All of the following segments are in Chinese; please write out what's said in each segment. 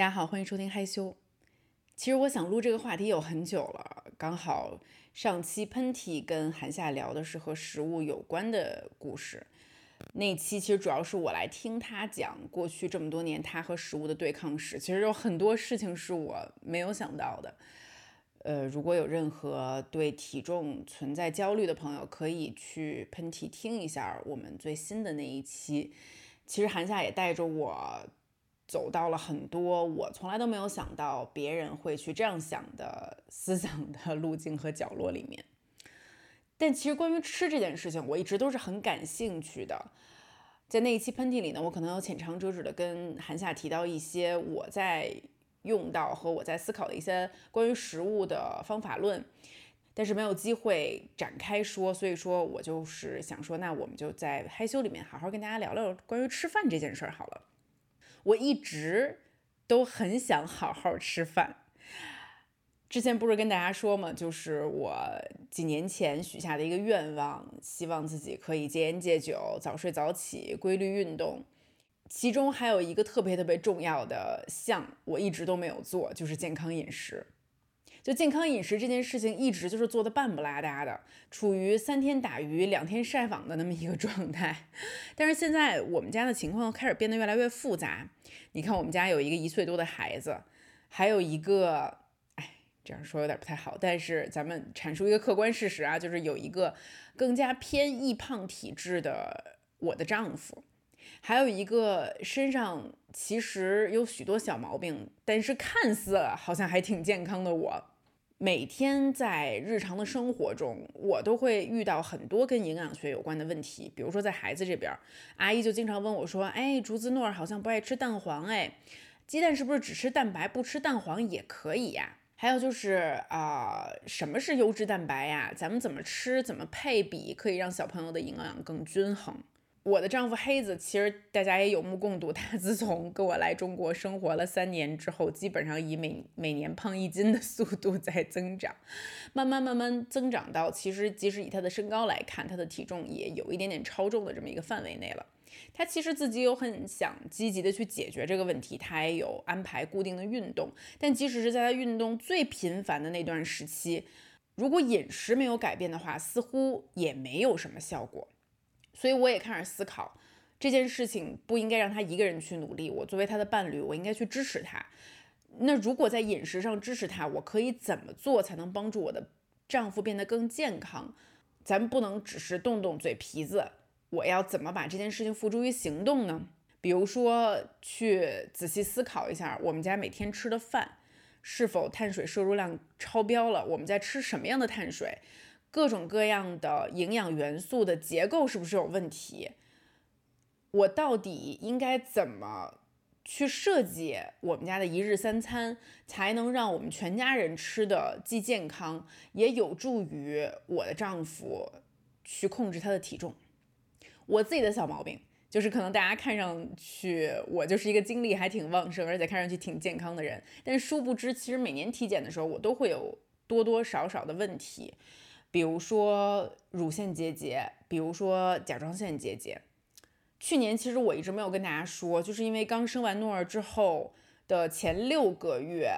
大家好，欢迎收听害羞。其实我想录这个话题有很久了，刚好上期喷嚏跟韩夏聊的是和食物有关的故事，那期其实主要是我来听他讲过去这么多年他和食物的对抗史。其实有很多事情是我没有想到的。呃，如果有任何对体重存在焦虑的朋友，可以去喷嚏听一下我们最新的那一期。其实韩夏也带着我。走到了很多我从来都没有想到别人会去这样想的思想的路径和角落里面。但其实关于吃这件事情，我一直都是很感兴趣的。在那一期喷嚏里呢，我可能有浅尝辄止的跟韩夏提到一些我在用到和我在思考的一些关于食物的方法论，但是没有机会展开说。所以说我就是想说，那我们就在害羞里面好好跟大家聊聊关于吃饭这件事儿好了。我一直都很想好好吃饭。之前不是跟大家说嘛，就是我几年前许下的一个愿望，希望自己可以戒烟戒酒、早睡早起、规律运动。其中还有一个特别特别重要的项，我一直都没有做，就是健康饮食。就健康饮食这件事情，一直就是做的半不拉搭的，处于三天打鱼两天晒网的那么一个状态。但是现在我们家的情况开始变得越来越复杂。你看，我们家有一个一岁多的孩子，还有一个，哎，这样说有点不太好，但是咱们阐述一个客观事实啊，就是有一个更加偏易胖体质的我的丈夫。还有一个身上其实有许多小毛病，但是看似好像还挺健康的我，每天在日常的生活中，我都会遇到很多跟营养学有关的问题。比如说在孩子这边，阿姨就经常问我说：“哎，竹子诺好像不爱吃蛋黄，哎，鸡蛋是不是只吃蛋白不吃蛋黄也可以呀？”还有就是啊，什么是优质蛋白呀？咱们怎么吃，怎么配比，可以让小朋友的营养更均衡？我的丈夫黑子，其实大家也有目共睹。他 自从跟我来中国生活了三年之后，基本上以每每年胖一斤的速度在增长，慢慢慢慢增长到，其实即使以他的身高来看，他的体重也有一点点超重的这么一个范围内了。他其实自己有很想积极的去解决这个问题，他也有安排固定的运动。但即使是在他运动最频繁的那段时期，如果饮食没有改变的话，似乎也没有什么效果。所以我也开始思考这件事情不应该让他一个人去努力。我作为他的伴侣，我应该去支持他。那如果在饮食上支持他，我可以怎么做才能帮助我的丈夫变得更健康？咱不能只是动动嘴皮子。我要怎么把这件事情付诸于行动呢？比如说，去仔细思考一下我们家每天吃的饭是否碳水摄入量超标了？我们在吃什么样的碳水？各种各样的营养元素的结构是不是有问题？我到底应该怎么去设计我们家的一日三餐，才能让我们全家人吃的既健康，也有助于我的丈夫去控制他的体重？我自己的小毛病就是，可能大家看上去我就是一个精力还挺旺盛，而且看上去挺健康的人，但殊不知，其实每年体检的时候，我都会有多多少少的问题。比如说乳腺结节，比如说甲状腺结节。去年其实我一直没有跟大家说，就是因为刚生完诺儿之后的前六个月，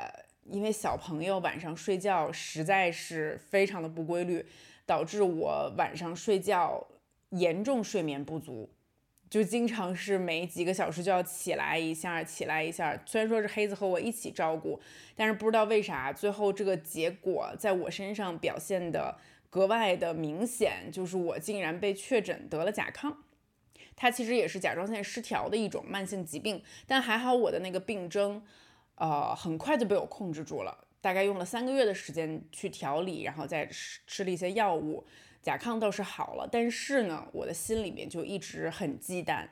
因为小朋友晚上睡觉实在是非常的不规律，导致我晚上睡觉严重睡眠不足。就经常是每几个小时就要起来一下，起来一下。虽然说是黑子和我一起照顾，但是不知道为啥，最后这个结果在我身上表现的格外的明显，就是我竟然被确诊得了甲亢。它其实也是甲状腺失调的一种慢性疾病，但还好我的那个病征，呃，很快就被我控制住了。大概用了三个月的时间去调理，然后再吃吃了一些药物。甲亢倒是好了，但是呢，我的心里面就一直很忌惮。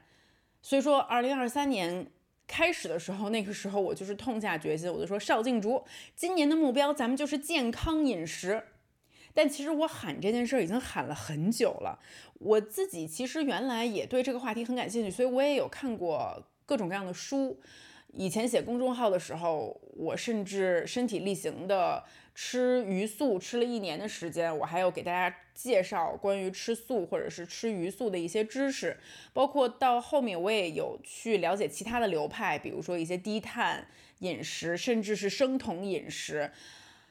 所以说，二零二三年开始的时候，那个时候我就是痛下决心，我就说邵静竹，今年的目标咱们就是健康饮食。但其实我喊这件事儿已经喊了很久了，我自己其实原来也对这个话题很感兴趣，所以我也有看过各种各样的书。以前写公众号的时候，我甚至身体力行的吃鱼素，吃了一年的时间。我还有给大家介绍关于吃素或者是吃鱼素的一些知识，包括到后面我也有去了解其他的流派，比如说一些低碳饮食，甚至是生酮饮食。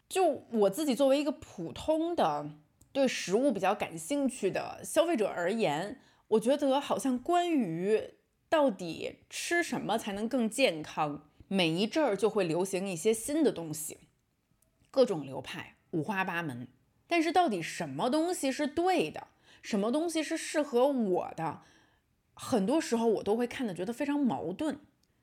就我自己作为一个普通的对食物比较感兴趣的消费者而言，我觉得好像关于。到底吃什么才能更健康？每一阵儿就会流行一些新的东西，各种流派五花八门。但是到底什么东西是对的，什么东西是适合我的，很多时候我都会看的觉得非常矛盾。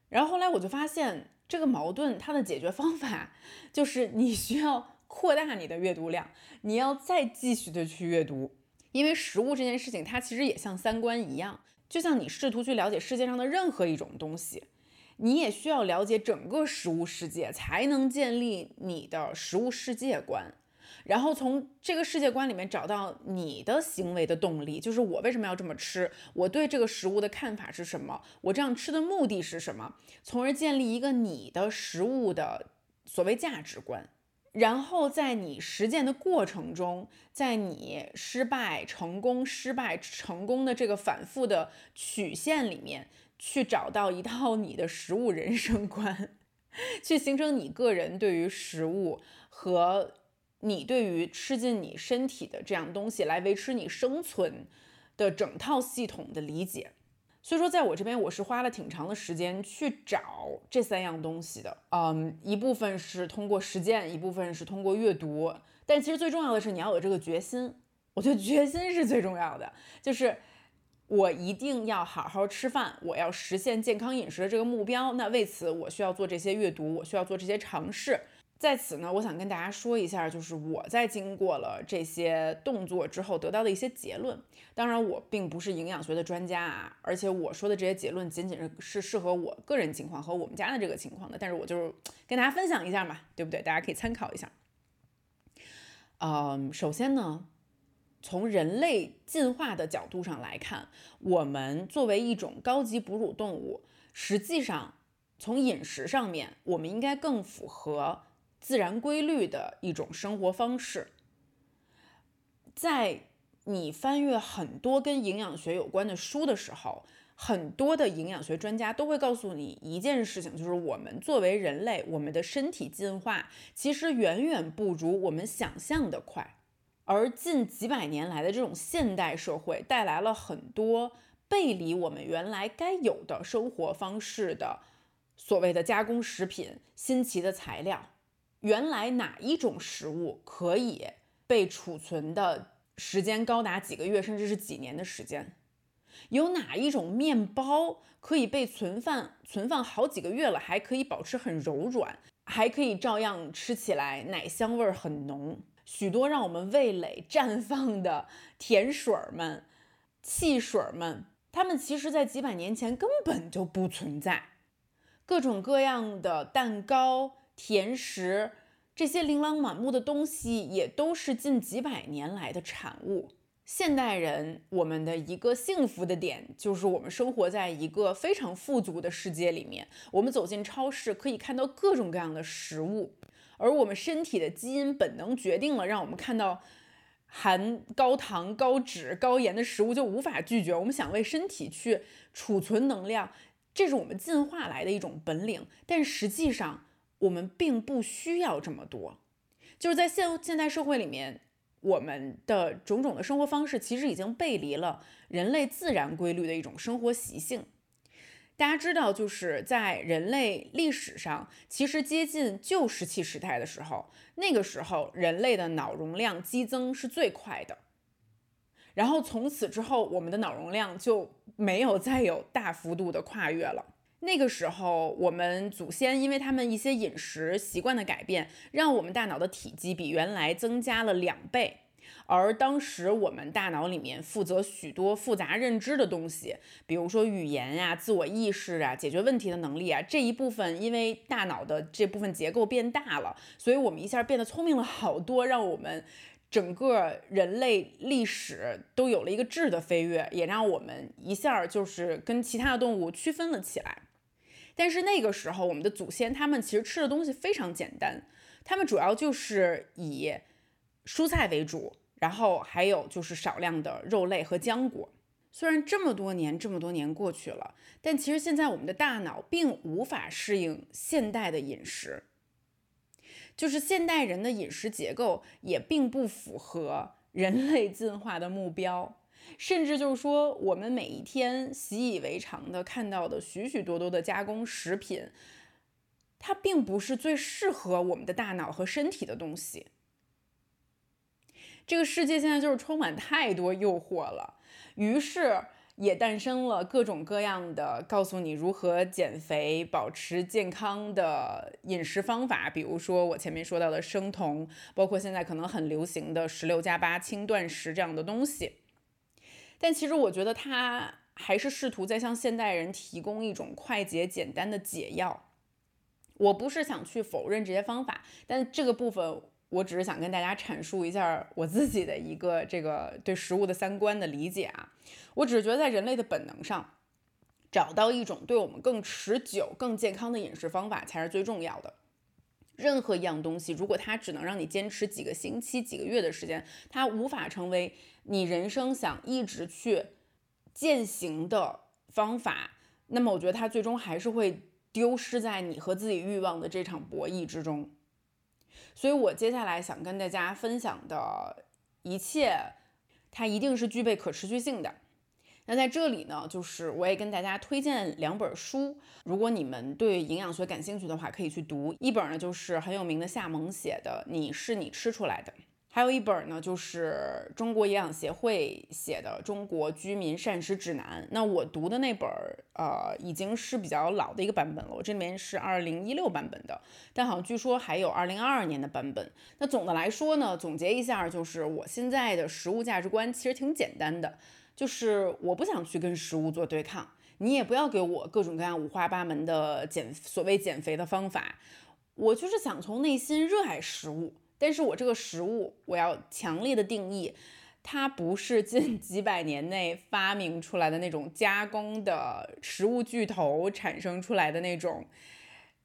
然后后来我就发现，这个矛盾它的解决方法就是你需要扩大你的阅读量，你要再继续的去阅读，因为食物这件事情它其实也像三观一样。就像你试图去了解世界上的任何一种东西，你也需要了解整个食物世界，才能建立你的食物世界观，然后从这个世界观里面找到你的行为的动力，就是我为什么要这么吃，我对这个食物的看法是什么，我这样吃的目的是什么，从而建立一个你的食物的所谓价值观。然后在你实践的过程中，在你失败、成功、失败、成功的这个反复的曲线里面，去找到一套你的食物人生观，去形成你个人对于食物和你对于吃进你身体的这样东西来维持你生存的整套系统的理解。所以说，在我这边，我是花了挺长的时间去找这三样东西的。嗯，一部分是通过实践，一部分是通过阅读。但其实最重要的是，你要有这个决心。我觉得决心是最重要的，就是我一定要好好吃饭，我要实现健康饮食的这个目标。那为此，我需要做这些阅读，我需要做这些尝试。在此呢，我想跟大家说一下，就是我在经过了这些动作之后得到的一些结论。当然，我并不是营养学的专家啊，而且我说的这些结论仅仅是是适合我个人情况和我们家的这个情况的。但是我就是跟大家分享一下嘛，对不对？大家可以参考一下。嗯，首先呢，从人类进化的角度上来看，我们作为一种高级哺乳动物，实际上从饮食上面，我们应该更符合。自然规律的一种生活方式，在你翻阅很多跟营养学有关的书的时候，很多的营养学专家都会告诉你一件事情，就是我们作为人类，我们的身体进化其实远远不如我们想象的快，而近几百年来的这种现代社会带来了很多背离我们原来该有的生活方式的所谓的加工食品、新奇的材料。原来哪一种食物可以被储存的时间高达几个月，甚至是几年的时间？有哪一种面包可以被存放存放好几个月了，还可以保持很柔软，还可以照样吃起来奶香味儿很浓？许多让我们味蕾绽放的甜水儿们、汽水儿们，它们其实在几百年前根本就不存在。各种各样的蛋糕。甜食这些琳琅满目的东西，也都是近几百年来的产物。现代人，我们的一个幸福的点，就是我们生活在一个非常富足的世界里面。我们走进超市，可以看到各种各样的食物，而我们身体的基因本能决定了，让我们看到含高糖、高脂、高盐的食物就无法拒绝。我们想为身体去储存能量，这是我们进化来的一种本领。但实际上，我们并不需要这么多，就是在现现代社会里面，我们的种种的生活方式其实已经背离了人类自然规律的一种生活习性。大家知道，就是在人类历史上，其实接近旧石器时代的时候，那个时候人类的脑容量激增是最快的，然后从此之后，我们的脑容量就没有再有大幅度的跨越了。那个时候，我们祖先因为他们一些饮食习惯的改变，让我们大脑的体积比原来增加了两倍。而当时我们大脑里面负责许多复杂认知的东西，比如说语言呀、自我意识啊、解决问题的能力啊，这一部分因为大脑的这部分结构变大了，所以我们一下变得聪明了好多，让我们整个人类历史都有了一个质的飞跃，也让我们一下就是跟其他的动物区分了起来。但是那个时候，我们的祖先他们其实吃的东西非常简单，他们主要就是以蔬菜为主，然后还有就是少量的肉类和浆果。虽然这么多年这么多年过去了，但其实现在我们的大脑并无法适应现代的饮食，就是现代人的饮食结构也并不符合人类进化的目标。甚至就是说，我们每一天习以为常的看到的许许多多的加工食品，它并不是最适合我们的大脑和身体的东西。这个世界现在就是充满太多诱惑了，于是也诞生了各种各样的告诉你如何减肥、保持健康的饮食方法，比如说我前面说到的生酮，包括现在可能很流行的十六加八轻断食这样的东西。但其实我觉得他还是试图在向现代人提供一种快捷简单的解药。我不是想去否认这些方法，但这个部分我只是想跟大家阐述一下我自己的一个这个对食物的三观的理解啊。我只是觉得在人类的本能上，找到一种对我们更持久、更健康的饮食方法才是最重要的。任何一样东西，如果它只能让你坚持几个星期、几个月的时间，它无法成为你人生想一直去践行的方法，那么我觉得它最终还是会丢失在你和自己欲望的这场博弈之中。所以我接下来想跟大家分享的一切，它一定是具备可持续性的。那在这里呢，就是我也跟大家推荐两本书，如果你们对营养学感兴趣的话，可以去读。一本呢就是很有名的夏蒙写的《你是你吃出来的》，还有一本呢就是中国营养协会写的《中国居民膳食指南》。那我读的那本儿，呃，已经是比较老的一个版本了，我这里面是二零一六版本的，但好像据说还有二零二二年的版本。那总的来说呢，总结一下，就是我现在的食物价值观其实挺简单的。就是我不想去跟食物做对抗，你也不要给我各种各样五花八门的减所谓减肥的方法，我就是想从内心热爱食物。但是我这个食物，我要强烈的定义，它不是近 几百年内发明出来的那种加工的食物巨头产生出来的那种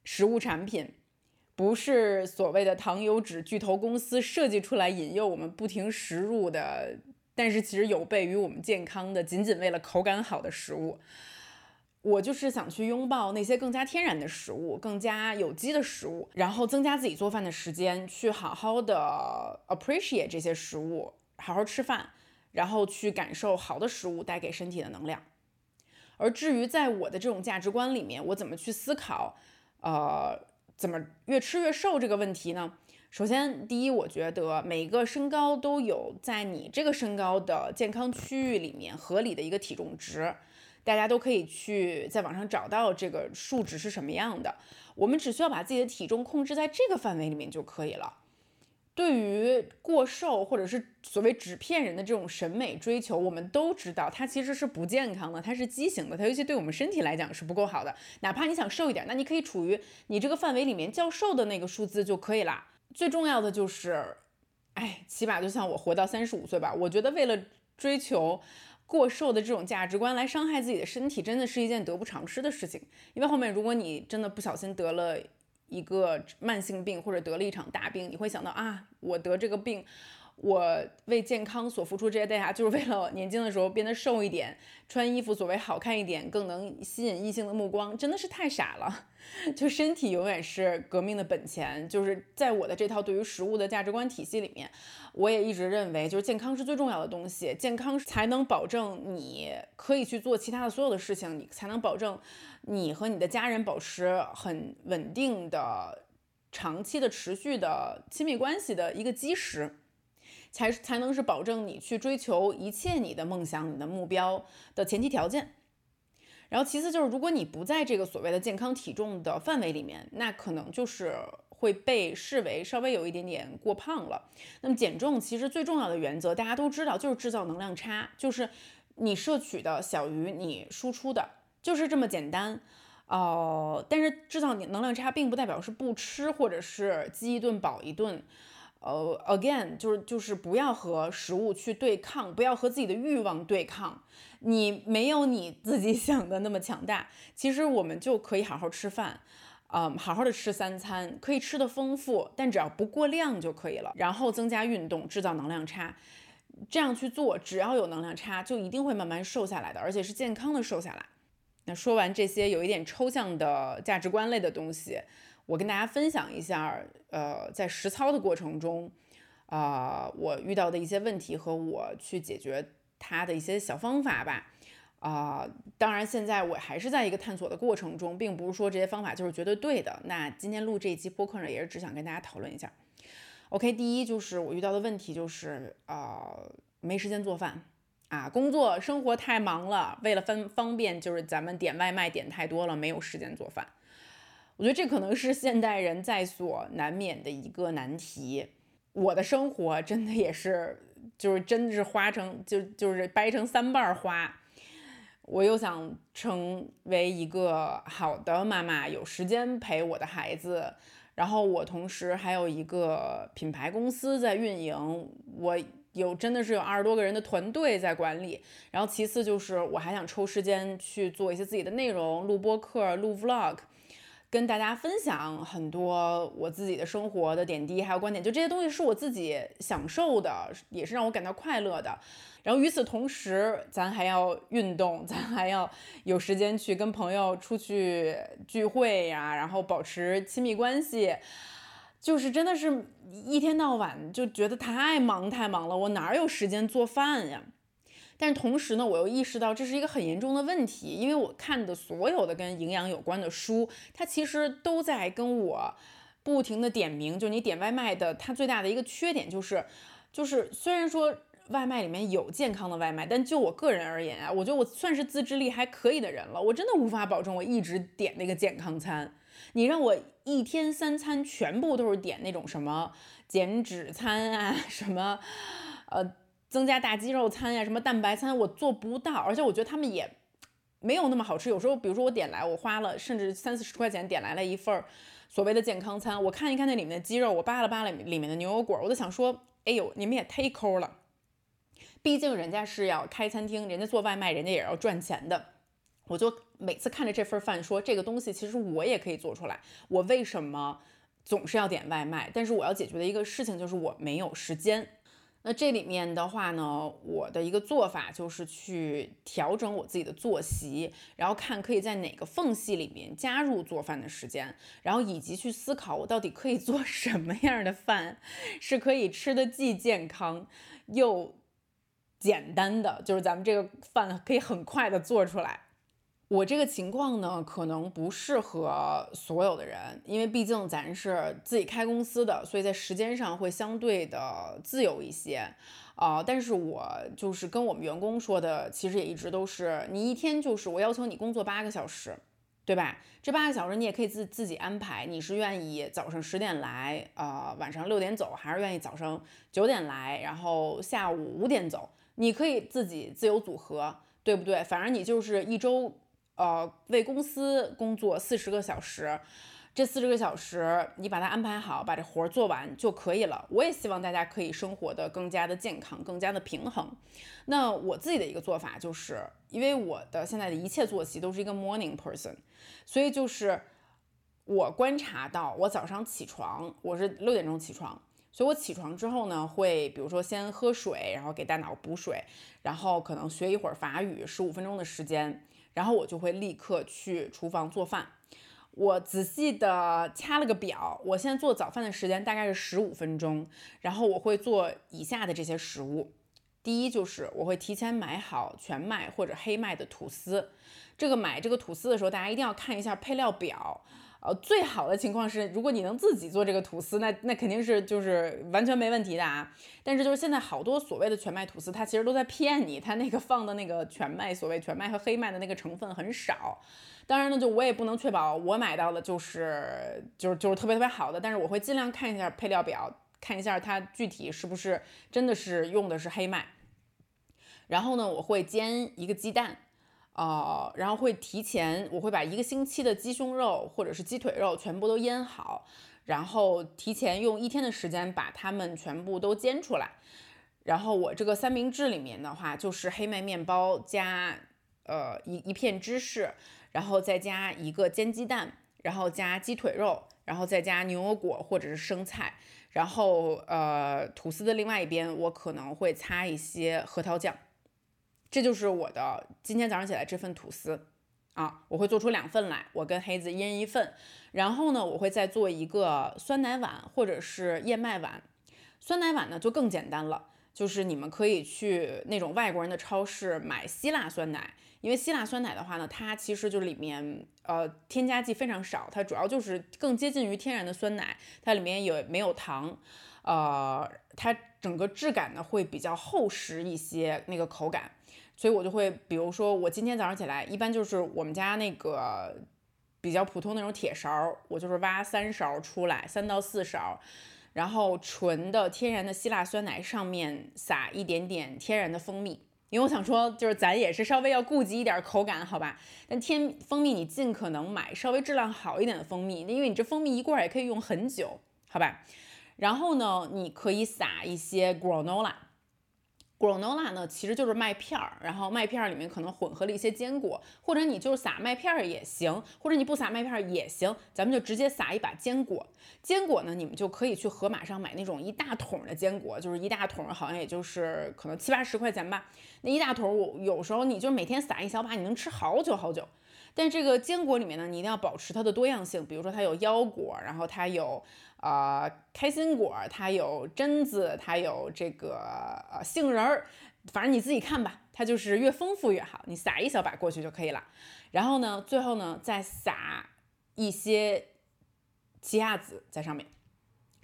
食物产品，不是所谓的糖油脂巨头公司设计出来引诱我们不停食入的。但是其实有悖于我们健康的，仅仅为了口感好的食物，我就是想去拥抱那些更加天然的食物，更加有机的食物，然后增加自己做饭的时间，去好好的 appreciate 这些食物，好好吃饭，然后去感受好的食物带给身体的能量。而至于在我的这种价值观里面，我怎么去思考，呃，怎么越吃越瘦这个问题呢？首先，第一，我觉得每个身高都有在你这个身高的健康区域里面合理的一个体重值，大家都可以去在网上找到这个数值是什么样的。我们只需要把自己的体重控制在这个范围里面就可以了。对于过瘦或者是所谓纸片人的这种审美追求，我们都知道它其实是不健康的，它是畸形的，它尤其对我们身体来讲是不够好的。哪怕你想瘦一点，那你可以处于你这个范围里面较瘦的那个数字就可以了。最重要的就是，哎，起码就像我活到三十五岁吧。我觉得为了追求过瘦的这种价值观来伤害自己的身体，真的是一件得不偿失的事情。因为后面如果你真的不小心得了一个慢性病，或者得了一场大病，你会想到啊，我得这个病。我为健康所付出这些代价，就是为了年轻的时候变得瘦一点，穿衣服所谓好看一点，更能吸引异性的目光，真的是太傻了。就身体永远是革命的本钱，就是在我的这套对于食物的价值观体系里面，我也一直认为，就是健康是最重要的东西，健康才能保证你可以去做其他的所有的事情，你才能保证你和你的家人保持很稳定的、长期的、持续的亲密关系的一个基石。才才能是保证你去追求一切你的梦想、你的目标的前提条件。然后其次就是，如果你不在这个所谓的健康体重的范围里面，那可能就是会被视为稍微有一点点过胖了。那么减重其实最重要的原则大家都知道，就是制造能量差，就是你摄取的小于你输出的，就是这么简单。哦，但是制造能量差并不代表是不吃或者是饥一顿饱一顿。呃，again，就是就是不要和食物去对抗，不要和自己的欲望对抗。你没有你自己 想的那么强大，其实我们就可以好好吃饭，嗯，好好的吃三餐，可以吃的丰富，但只要不过量就可以了。然后增加运动，制造能量差，这样去做，只要有能量差，就一定会慢慢瘦下来的，而且是健康的瘦下来。那说完这些有一点抽象的价值观类的东西。我跟大家分享一下，呃，在实操的过程中，啊，我遇到的一些问题和我去解决它的一些小方法吧。啊，当然现在我还是在一个探索的过程中，并不是说这些方法就是绝对对的。那今天录这一期播客呢，也是只想跟大家讨论一下。OK，第一就是我遇到的问题就是，啊，没时间做饭啊，工作生活太忙了，为了方方便，就是咱们点外卖点太多了，没有时间做饭。我觉得这可能是现代人在所难免的一个难题。我的生活真的也是，就是真的是花成就就是掰成三瓣花。我又想成为一个好的妈妈，有时间陪我的孩子。然后我同时还有一个品牌公司在运营，我有真的是有二十多个人的团队在管理。然后其次就是我还想抽时间去做一些自己的内容，录播课、录 vlog。跟大家分享很多我自己的生活的点滴，还有观点，就这些东西是我自己享受的，也是让我感到快乐的。然后与此同时，咱还要运动，咱还要有时间去跟朋友出去聚会呀，然后保持亲密关系，就是真的是一天到晚就觉得太忙太忙了，我哪有时间做饭呀？但是同时呢，我又意识到这是一个很严重的问题，因为我看的所有的跟营养有关的书，它其实都在跟我不停的点名，就你点外卖的，它最大的一个缺点就是，就是虽然说外卖里面有健康的外卖，但就我个人而言啊，我觉得我算是自制力还可以的人了，我真的无法保证我一直点那个健康餐。你让我一天三餐全部都是点那种什么减脂餐啊，什么，呃。增加大肌肉餐呀，什么蛋白餐，我做不到，而且我觉得他们也没有那么好吃。有时候，比如说我点来，我花了甚至三四十块钱点来了一份所谓的健康餐，我看一看那里面的鸡肉，我扒拉扒拉里面的牛油果，我就想说，哎呦，你们也忒抠了。毕竟人家是要开餐厅，人家做外卖，人家也要赚钱的。我就每次看着这份饭，说这个东西其实我也可以做出来，我为什么总是要点外卖？但是我要解决的一个事情就是我没有时间。那这里面的话呢，我的一个做法就是去调整我自己的作息，然后看可以在哪个缝隙里面加入做饭的时间，然后以及去思考我到底可以做 什么样的饭，是可以吃的既健康又简单的，就是咱们这个饭可以很快的做出来。我这个情况呢，可能不适合所有的人，因为毕竟咱是自己开公司的，所以在时间上会相对的自由一些啊。但是我就是跟我们员工说的，其实也一直都是，你一天就是我要求你工作八个小时，对吧？这八个小时你也可以自自己安排，你是愿意早上十点来，呃，晚上六点走，还是愿意早上九点来，然后下午五点走？你可以自己自由组合，对不对？反正你就是一周。呃，为公司工作四十个小时，这四十个小时你把它安排好，把这活儿做完就可以了。我也希望大家可以生活的更加的健康，更加的平衡。那我自己的一个做法就是，因为我的现在的一切作息都是一个 morning person，所以就是我观察到，我早上起床，我是六点钟起床，所以我起床之后呢，会比如说先喝水，然后给大脑补水，然后可能学一会儿法语，十五分钟的时间。然后我就会立刻去厨房做饭。我仔细的掐了个表，我现在做早饭的时间大概是十五分钟。然后我会做以下的这些食物：第一就是我会提前买好全麦或者黑麦的吐司。这个买这个吐司的时候，大家一定要看一下配料表。呃，最好的情况是，如果你能自己做这个吐司，那那肯定是就是完全没问题的啊。但是就是现在好多所谓的全麦吐司，它其实都在骗你，它那个放的那个全麦，所谓全麦和黑麦的那个成分很少。当然呢，就我也不能确保我买到的就是就是就是特别特别好的，但是我会尽量看一下配料表，看一下它具体是不是真的是用的是黑麦。然后呢，我会煎一个鸡蛋。呃，然后会提前，我会把一个星期的鸡胸肉或者是鸡腿肉全部都腌好，然后提前用一天的时间把它们全部都煎出来。然后我这个三明治里面的话，就是黑麦面包加呃一一片芝士，然后再加一个煎鸡蛋，然后加鸡腿肉，然后再加牛油果或者是生菜，然后呃吐司的另外一边我可能会擦一些核桃酱。这就是我的今天早上起来这份吐司啊，我会做出两份来，我跟黑子一人一份。然后呢，我会再做一个酸奶碗或者是燕麦碗。酸奶碗呢就更简单了，就是你们可以去那种外国人的超市买希腊酸奶，因为希腊酸奶的话呢，它其实就里面呃添加剂非常少，它主要就是更接近于天然的酸奶，它里面有没有糖，呃，它整个质感呢会比较厚实一些，那个口感。所以我就会，比如说我今天早上起来，一般就是我们家那个比较普通那种铁勺，我就是挖三勺出来，三到四勺，然后纯的天然的希腊酸奶上面撒一点点天然的蜂蜜，因为我想说，就是咱也是稍微要顾及一点口感，好吧？但天蜂蜜你尽可能买稍微质量好一点的蜂蜜，因为你这蜂蜜一罐也可以用很久，好吧？然后呢，你可以撒一些 granola。Granola 呢，其实就是麦片儿，然后麦片儿里面可能混合了一些坚果，或者你就是撒麦片儿也行，或者你不撒麦片儿也行，咱们就直接撒一把坚果。坚果呢，你们就可以去盒马上买那种一大桶的坚果，就是一大桶，好像也就是可能七八十块钱吧。那一大桶，我有时候你就每天撒一小把，你能吃好久好久。但这个坚果里面呢，你一定要保持它的多样性，比如说它有腰果，然后它有。啊，开心果，它有榛子，它有这个呃杏仁儿，反正你自己看吧，它就是越丰富越好。你撒一小把过去就可以了。然后呢，最后呢再撒一些奇亚籽在上面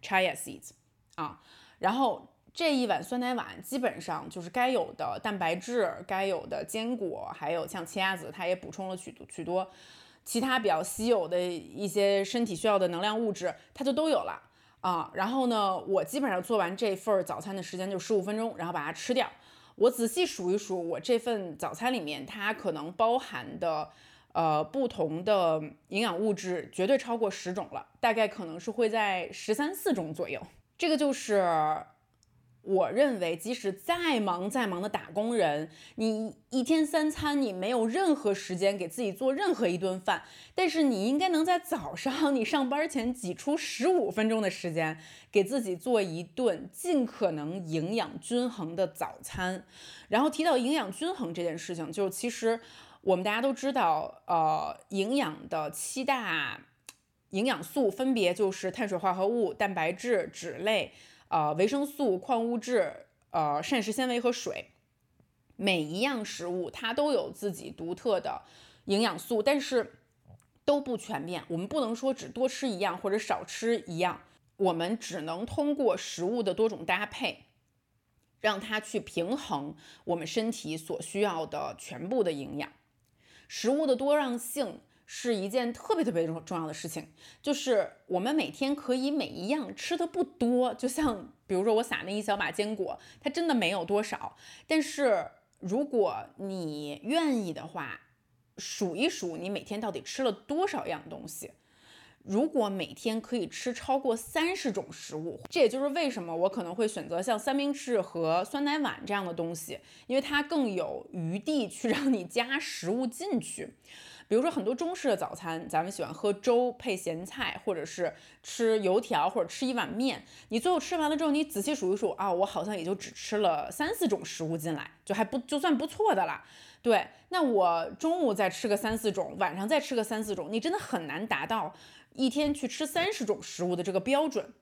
，chia seeds 啊。然后这一碗酸奶碗基本上就是该有的蛋白质、该有的坚果，还有像奇亚籽，它也补充了许多许多。其他比较稀有的一些身体需要的能量物质，它就都有了啊。然后呢，我基本上做完这份早餐的时间就十五分钟，然后把它吃掉。我仔细数一数，我这份早餐里面它可能包含的呃不同的营养物质绝对超过十种了，大概可能是会在十三四种左右。这个就是。我认为，即使再忙再忙的打工人，你一天三餐你没有任何时间给自己做任何一顿饭，但是你应该能在早上你上班前挤出十五分钟的时间，给自己做一顿尽可能营养均衡的早餐。然后提到营养均衡这件事情，就其实我们大家都知道，呃，营养的七大营养素分别就是碳水化合物、蛋白质、脂类。呃，维生素、矿物质、呃，膳食纤维和水，每一样食物它都有自己独特的营养素，但是都不全面。我们不能说只多吃一样或者少吃一样，我们只能通过食物的多种搭配，让它去平衡我们身体所需要的全部的营养。食物的多样性。是一件特别特别重重要的事情，就是我们每天可以每一样吃的不多，就像比如说我撒那一小把坚果，它真的没有多少。但是如果你愿意的话，数一数你每天到底吃了多少样东西。如果每天可以吃超过三十种食物，这也就是为什么我可能会选择像三明治和酸奶碗这样的东西，因为它更有余地去让你加食物进去。比如说很多中式的早餐，咱们喜欢喝粥配咸菜，或者是吃油条，或者吃一碗面。你最后吃完了之后，你仔细数一数啊，我好像也就只吃了三四种食物进来，就还不就算不错的了。对，那我中午再吃个三四种，晚上再吃个三四种，你真的很难达到一天去吃三十种食物的这个标准。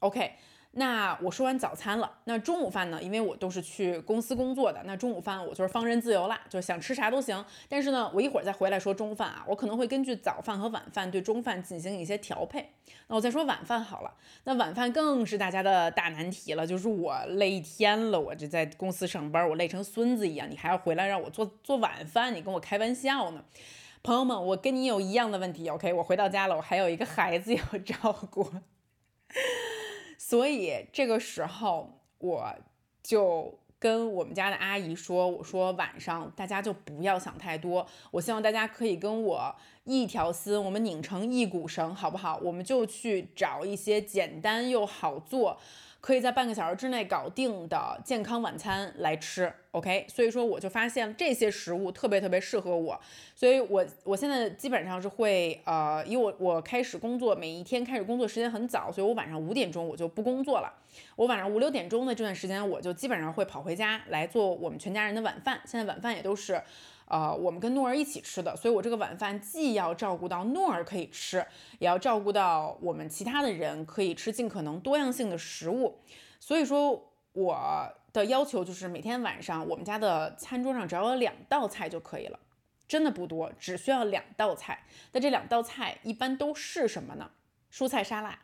OK。那我说完早餐了，那中午饭呢？因为我都是去公司工作的，那中午饭我就是放任自由啦，就是想吃啥都行。但是呢，我一会儿再回来说中饭啊，我可能会根据早饭和晚饭对中饭进行一些调配。那我再说晚饭好了，那晚饭更是大家的大难题了，就是我累一天了，我这在公司上班，我累成孙子一样，你还要回来让我做做晚饭，你跟我开玩笑呢？朋友们，我跟你有一样的问题，OK？我回到家了，我还有一个孩子要照顾。所以这个时候，我就跟我们家的阿姨说，我说晚上大家就不要想太多，我希望大家可以跟我一条心，我们拧成一股绳，好不好？我们就去找一些简单又好做。可以在半个小时之内搞定的健康晚餐来吃，OK？所以说我就发现这些食物特别特别适合我，所以我我现在基本上是会呃，因为我我开始工作，每一天开始工作时间很早，所以我晚上五点钟我就不工作了，我晚上五六点钟的这段时间我就基本上会跑回家来做我们全家人的晚饭，现在晚饭也都是。呃，我们跟诺儿一起吃的，所以我这个晚饭既要照顾到诺儿可以吃，也要照顾到我们其他的人可以吃尽可能多样性的食物。所以说，我的要求就是每天晚上我们家的餐桌上只要有两道菜就可以了，真的不多，只需要两道菜。那这两道菜一般都是什么呢？蔬菜沙拉、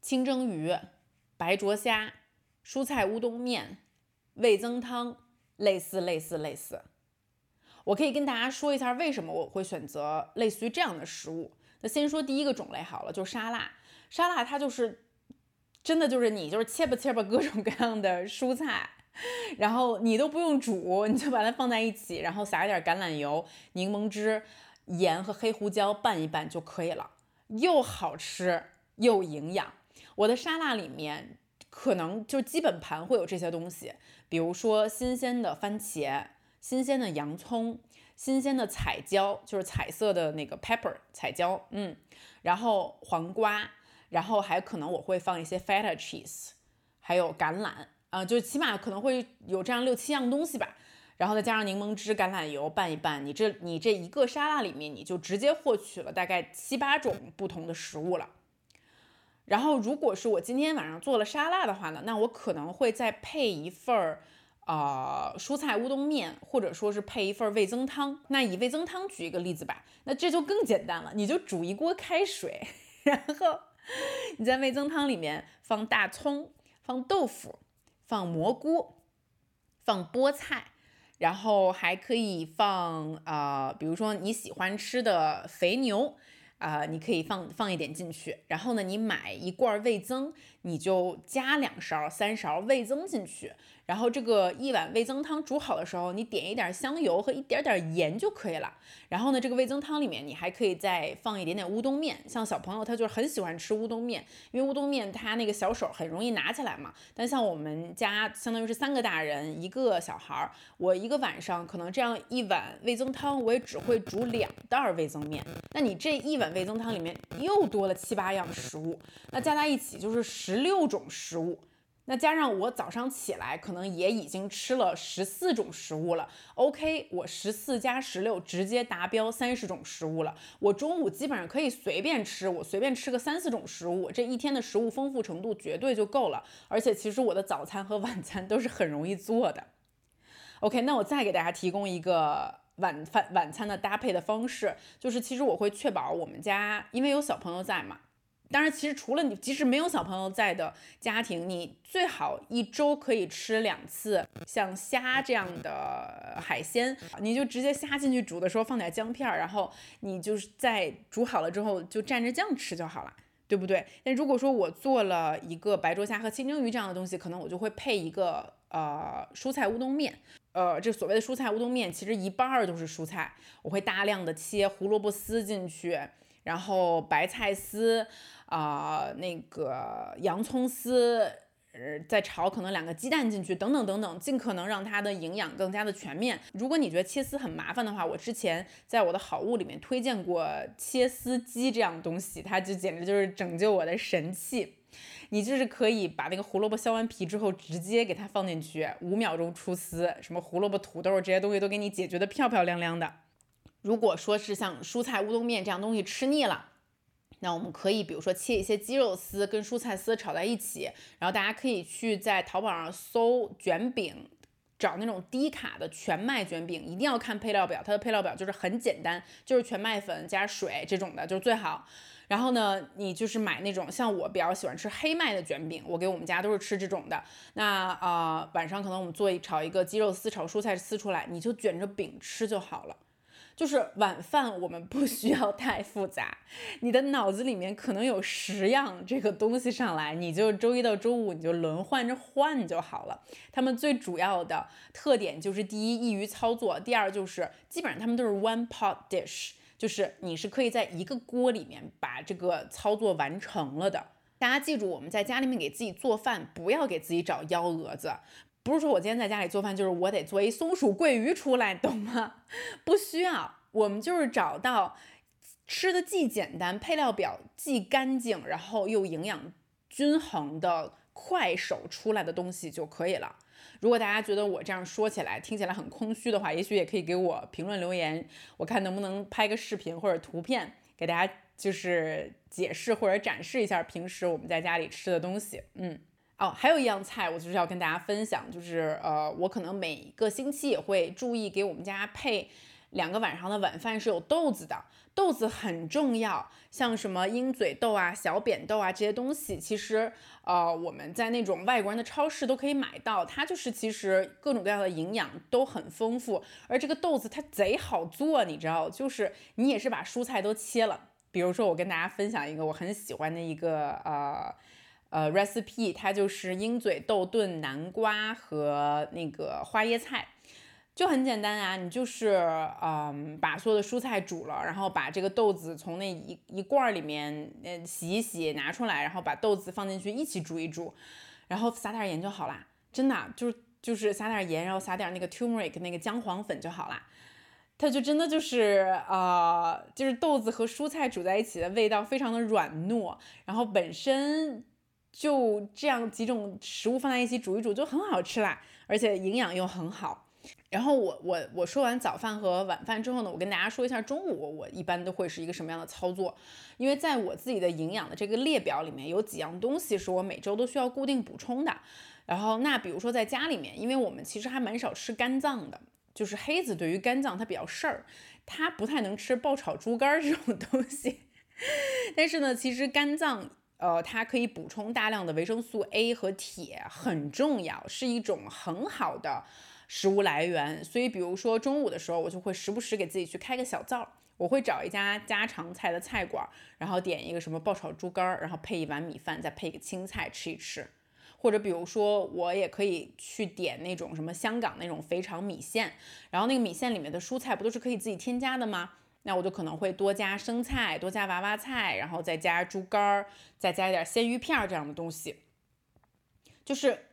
清蒸鱼、白灼虾、蔬菜乌冬面、味增汤，类似类似类似。我可以跟大家说一下为什么我会选择类似于这样的食物。那先说第一个种类好了，就是沙拉。沙拉它就是真的就是你就是切吧切吧各种各样的蔬菜，然后你都不用煮，你就把它放在一起，然后撒一点橄榄油、柠檬汁、盐和黑胡椒拌一拌就可以了，又好吃又营养。我的沙拉里面可能就基本盘会有这些东西，比如说新鲜的番茄。新鲜的洋葱，新鲜的彩椒，就是彩色的那个 pepper 彩椒，嗯，然后黄瓜，然后还可能我会放一些 feta cheese，还有橄榄，啊，就起码可能会有这样六七样东西吧，然后再加上柠檬汁、橄榄油拌一拌，你这你这一个沙拉里面你就直接获取了大概七八种不同的食物了。然后如果是我今天晚上做了沙拉的话呢，那我可能会再配一份儿。啊，蔬菜乌冬面，或者说是配一份味增汤。那以味增汤举一个例子吧，那这就更简单了，你就煮一锅开水，然后你在味增汤里面放大葱、放豆腐、放蘑菇、放菠菜，然后还可以放啊，比如说你喜欢吃的肥牛。啊，你可以放放一点进去，然后呢，你买一罐味增，你就加两勺、三勺味增进去，然后这个一碗味增汤煮好的时候，你点一点香油和一点点盐就可以了。然后呢，这个味增汤里面你还可以再放一点点乌冬面，像小朋友他就很喜欢吃乌冬面，因为乌冬面他那个小手很容易拿起来嘛。但像我们家相当于是三个大人一个小孩儿，我一个晚上可能这样一碗味增汤，我也只会煮两袋味增面。那你这一碗。味增汤里面又多了七八样食物，那加在一起就是十六种食物。那加上我早上起来可能也已经吃了十四种食物了。OK，我十四加十六直接达标三十种食物了。我中午基本上可以随便吃，我随便吃个三四种食物，这一天的食物丰富程度绝对就够了。而且其实我的早餐和晚餐都是很容易做的。OK，那我再给大家提供一个。晚饭晚餐的搭配的方式，就是其实我会确保我们家，因为有小朋友在嘛。当然，其实除了你，即使没有小朋友在的家庭，你最好一周可以吃两次像虾这样的海鲜，你就直接虾进去煮的时候放点姜片，然后你就是在煮好了之后就蘸着酱吃就好了，对不对？那如果说我做了一个白灼虾和清蒸鱼这样的东西，可能我就会配一个呃蔬菜乌冬面。呃，这所谓的蔬菜乌冬面，其实一半儿都是蔬菜，我会大量的切胡萝卜丝进去，然后白菜丝，啊，那个洋葱丝，呃，再炒可能两个鸡蛋进去，等等等等，尽可能让它的营养更加的全面。如果你觉得切丝很麻烦的话，我之前在我的好物里面推荐过切丝机这样东西，它就简直就是拯救我的神器。你就是可以把那个胡萝卜削完皮之后，直接给它放进去，五秒钟出丝，什么胡萝卜、土豆这些东西都给你解决的漂漂亮亮的。如果说是像蔬菜乌冬面这样东西吃腻了，那我们可以比如说切一些鸡肉丝跟蔬菜丝炒在一起，然后大家可以去在淘宝上搜卷饼，找那种低卡的全麦卷饼，一定要看配料表，它的配料表就是很简单，就是全麦粉加水这种的，就是最好。然后呢，你就是买那种像我比较喜欢吃黑麦的卷饼，我给我们家都是吃这种的。那啊，晚上可能我们做一炒一个鸡肉丝炒蔬菜丝出来，你就卷着饼吃就好了。就是晚饭我们不需要太复杂，你的脑子里面可能有十样这个东西上来，你就周一到周五你就轮换着换就好了。他们最主要的特点就是第一易于操作，第二就是基本上他们都是 one pot dish，就是你是可以在一个锅里面把这个操作完成了的。大家记住，我们在家里面给自己做饭，不要给自己找幺蛾子。不是说我今天在家里做饭，就是我得做一松鼠桂鱼出来，懂吗？不需要，我们就是找到吃的既简单，配料表既干净，然后又营养均衡的快手出来的东西就可以了。如果大家觉得我这样说起来听起来很空虚的话，也许也可以给我评论留言，我看能不能拍个视频或者图片给大家，就是解释或者展示一下平时我们在家里吃的东西。嗯。哦，还有一样菜，我就是要跟大家分享，就是呃，我可能每个星期也会注意给我们家配两个晚上的晚饭是有豆子的，豆子很重要，像什么鹰嘴豆啊、小扁豆啊这些东西，其实呃我们在那种外国人的超市都可以买到，它就是其实各种各样的营养都很丰富，而这个豆子它贼好做，你知道，就是你也是把蔬菜都切了，比如说我跟大家分享一个我很喜欢的一个呃。呃，recipe 它就是鹰嘴豆炖南瓜和那个花椰菜，就很简单啊。你就是嗯，把所有的蔬菜煮了，然后把这个豆子从那一一罐里面呃洗一洗拿出来，然后把豆子放进去一起煮一煮，然后撒点盐就好啦。真的就就是撒点盐，然后撒点那个 turmeric 那个姜黄粉就好啦。它就真的就是啊，就是豆子和蔬菜煮在一起的味道非常的软糯，然后本身。就这样几种食物放在一起煮一煮就很好吃啦，而且营养又很好。然后我我我说完早饭和晚饭之后呢，我跟大家说一下中午我一般都会是一个什么样的操作。因为在我自己的营养的这个列表里面有几样东西是我每周都需要固定补充的。然后那比如说在家里面，因为我们其实还蛮少吃肝脏的，就是黑子对于肝脏它比较事儿，它不太能吃爆炒猪肝这种东西。但是呢，其实肝脏。呃，它可以补充大量的维生素 A 和铁，很重要，是一种很好的食物来源。所以，比如说中午的时候，我就会时不时给自己去开个小灶，我会找一家家常菜的菜馆，然后点一个什么爆炒猪肝，然后配一碗米饭，再配一个青菜吃一吃。或者比如说，我也可以去点那种什么香港那种肥肠米线，然后那个米线里面的蔬菜不都是可以自己添加的吗？那我就可能会多加生菜，多加娃娃菜，然后再加猪肝儿，再加一点鲜鱼片儿这样的东西。就是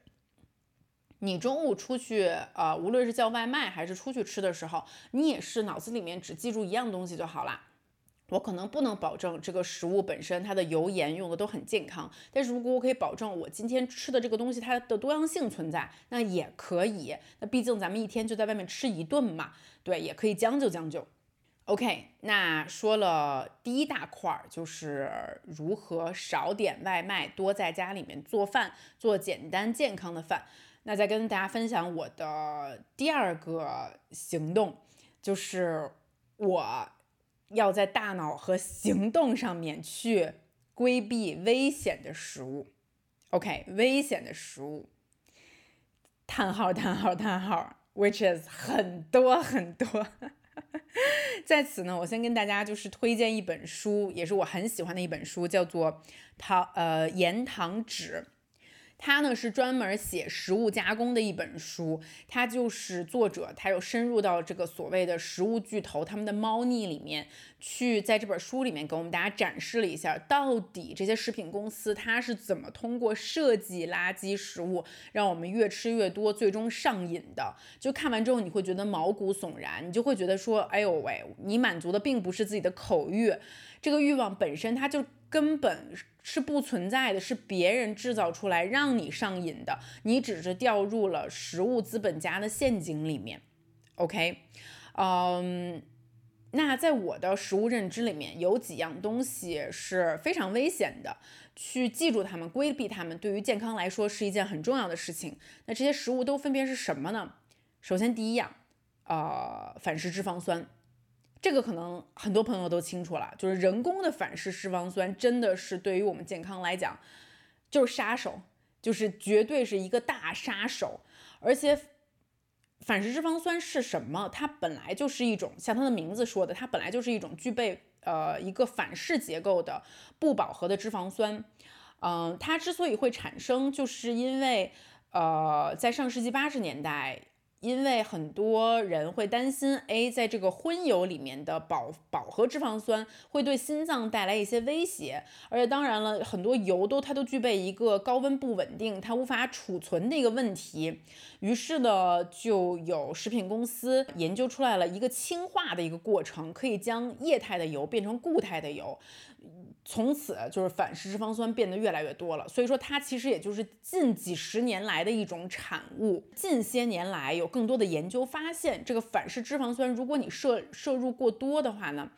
你中午出去，呃，无论是叫外卖还是出去吃的时候，你也是脑子里面只记住一样东西就好啦。我可能不能保证这个食物本身它的油盐用的都很健康，但是如果我可以保证我今天吃的这个东西它的多样性存在，那也可以。那毕竟咱们一天就在外面吃一顿嘛，对，也可以将就将就。OK，那说了第一大块儿，就是如何少点外卖，多在家里面做饭，做简单健康的饭。那再跟大家分享我的第二个行动，就是我要在大脑和行动上面去规避危险的食物。OK，危险的食物，叹号叹号叹号，which is 很多很多。在此呢，我先跟大家就是推荐一本书，也是我很喜欢的一本书，叫做《糖呃盐糖纸》。它呢是专门写食物加工的一本书，它就是作者，他有深入到这个所谓的食物巨头他们的猫腻里面去，在这本书里面给我们大家展示了一下，到底这些食品公司它是怎么通过设计垃圾食物，让我们越吃越多，最终上瘾的。就看完之后你会觉得毛骨悚然，你就会觉得说，哎呦喂，你满足的并不是自己的口欲，这个欲望本身它就根本。是不存在的，是别人制造出来让你上瘾的，你只是掉入了食物资本家的陷阱里面。OK，嗯，那在我的食物认知里面，有几样东西是非常危险的，去记住它们，规避它们，对于健康来说是一件很重要的事情。那这些食物都分别是什么呢？首先第一样，呃，反式脂肪酸。这个可能很多朋友都清楚了，就是人工的反式脂肪酸真的是对于我们健康来讲就是杀手，就是绝对是一个大杀手。而且反式脂肪酸是什么？它本来就是一种像它的名字说的，它本来就是一种具备呃一个反式结构的不饱和的脂肪酸。嗯，它之所以会产生，就是因为呃在上世纪八十年代。因为很多人会担心，A 在这个荤油里面的饱饱和脂肪酸会对心脏带来一些威胁，而且当然了，很多油都它都具备一个高温不稳定，它无法储存的一个问题。于是呢，就有食品公司研究出来了一个氢化的一个过程，可以将液态的油变成固态的油。从此就是反式脂肪酸变得越来越多了，所以说它其实也就是近几十年来的一种产物。近些年来有更多的研究发现，这个反式脂肪酸如果你摄摄入过多的话呢，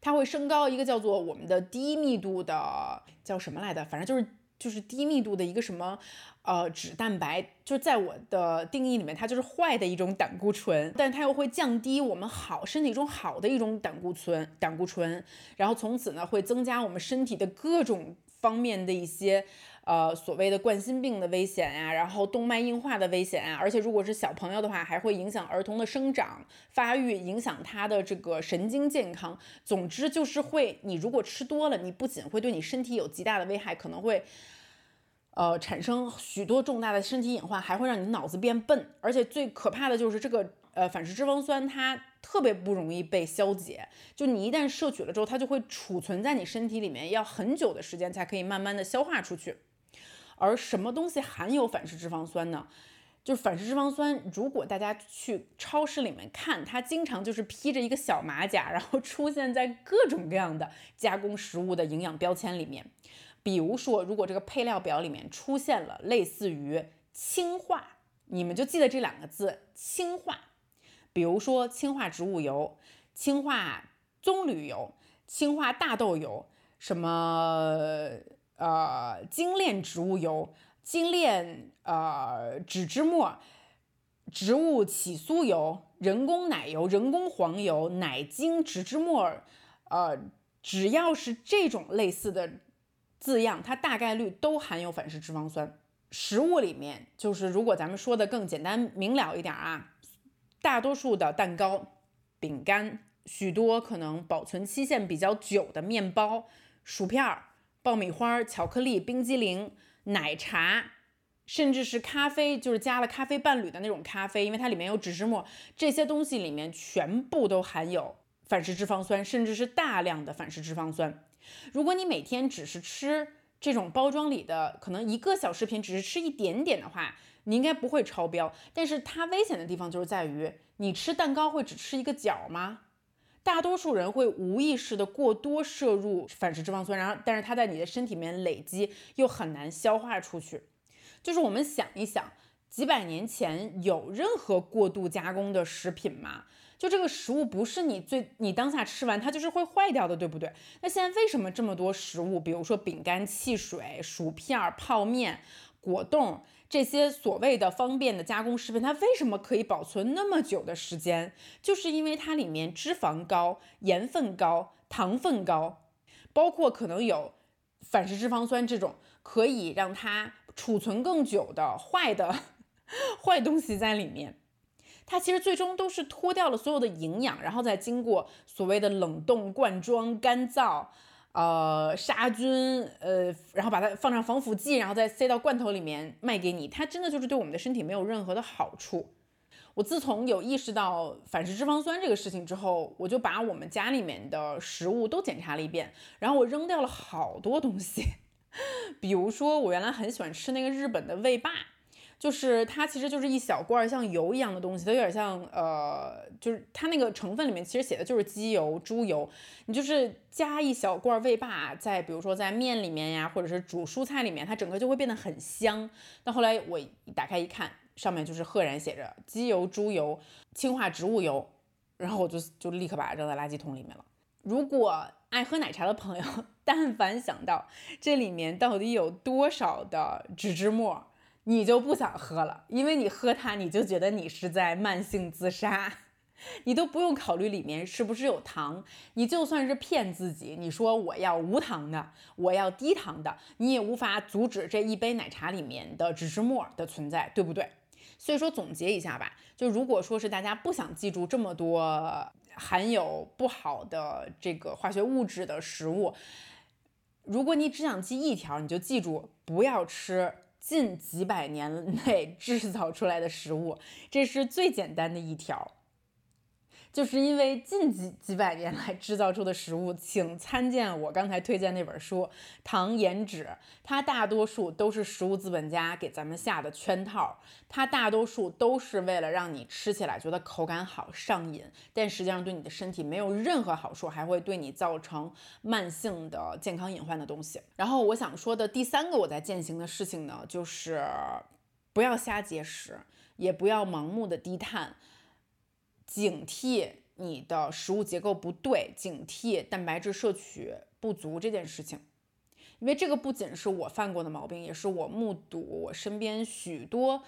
它会升高一个叫做我们的低密度的叫什么来的，反正就是就是低密度的一个什么。呃，脂蛋白就在我的定义里面，它就是坏的一种胆固醇，但它又会降低我们好身体中好的一种胆固醇，胆固醇，然后从此呢会增加我们身体的各种方面的一些呃所谓的冠心病的危险呀，然后动脉硬化的危险啊，而且如果是小朋友的话，还会影响儿童的生长发育，影响他的这个神经健康。总之就是会，你如果吃多了，你不仅会对你身体有极大的危害，可能会。呃，产生许多重大的身体隐患，还会让你脑子变笨，而且最可怕的就是这个呃反式脂肪酸，它特别不容易被消解。就你一旦摄取了之后，它就会储存在你身体里面，要很久的时间才可以慢慢的消化出去。而什么东西含有反式脂肪酸呢？就是反式脂肪酸，如果大家去超市里面看，它经常就是披着一个小马甲，然后出现在各种各样的加工食物的营养标签里面。比如说，如果这个配料表里面出现了类似于氢化，你们就记得这两个字“氢化”。比如说氢化植物油、氢化棕榈油、氢化大豆油、什么呃精炼植物油、精炼呃植脂末、植物起酥油、人工奶油、人工黄油、奶精、植脂末，呃，只要是这种类似的。字样，它大概率都含有反式脂肪酸。食物里面，就是如果咱们说的更简单明了一点啊，大多数的蛋糕、饼干，许多可能保存期限比较久的面包、薯片、爆米花、巧克力、冰激凌、奶茶，甚至是咖啡，就是加了咖啡伴侣的那种咖啡，因为它里面有脂脂末，这些东西里面全部都含有反式脂肪酸，甚至是大量的反式脂肪酸。如果你每天只是吃这种包装里的可能一个小食品，只是吃一点点的话，你应该不会超标。但是它危险的地方就是在于，你吃蛋糕会只吃一个角吗？大多数人会无意识的过多摄入反式脂肪酸，然后但是它在你的身体里面累积又很难消化出去。就是我们想一想，几百年前有任何过度加工的食品吗？就这个食物不是你最你当下吃完它就是会坏掉的，对不对？那现在为什么这么多食物，比如说饼干、汽水、薯片、泡面、果冻这些所谓的方便的加工食品，它为什么可以保存那么久的时间？就是因为它里面脂肪高、盐分高、糖分高，包括可能有反式脂肪酸这种可以让它储存更久的坏的 坏东西在里面。它其实最终都是脱掉了所有的营养，然后再经过所谓的冷冻、灌装、干燥，呃，杀菌，呃，然后把它放上防腐剂，然后再塞到罐头里面卖给你。它真的就是对我们的身体没有任何的好处。我自从有意识到反式脂肪酸这个事情之后，我就把我们家里面的食物都检查了一遍，然后我扔掉了好多东西，比如说我原来很喜欢吃那个日本的味霸。就是它其实就是一小罐像油一样的东西，它有点像呃，就是它那个成分里面其实写的就是鸡油、猪油，你就是加一小罐味霸，在比如说在面里面呀，或者是煮蔬菜里面，它整个就会变得很香。但后来我打开一看，上面就是赫然写着鸡油、猪油、氢化植物油，然后我就就立刻把它扔在垃圾桶里面了。如果爱喝奶茶的朋友，但凡想到这里面到底有多少的脂脂末，你就不想喝了，因为你喝它，你就觉得你是在慢性自杀，你都不用考虑里面是不是有糖，你就算是骗自己，你说我要无糖的，我要低糖的，你也无法阻止这一杯奶茶里面的脂质末的存在，对不对？所以说总结一下吧，就如果说是大家不想记住这么多含有不好的这个化学物质的食物，如果你只想记一条，你就记住不要吃近几百年内 制造出来的食物，这是最简单的一条。就是因为近几几百年来制造出的食物，请参见我刚才推荐那本书《糖盐脂》，它大多数都是食物资本家给咱们下的圈套，它大多数都是为了让你吃起来觉得口感好、上瘾，但实际上对你的身体没有任何好处，还会对你造成慢性的健康隐患的东西。然后我想说的第三个我在践行的事情呢，就是不要瞎节食，也不要盲目的低碳。警惕你的食物结构不对，警惕蛋白质摄取不足这件事情，因为这个不仅是我犯过的毛病，也是我目睹我身边许多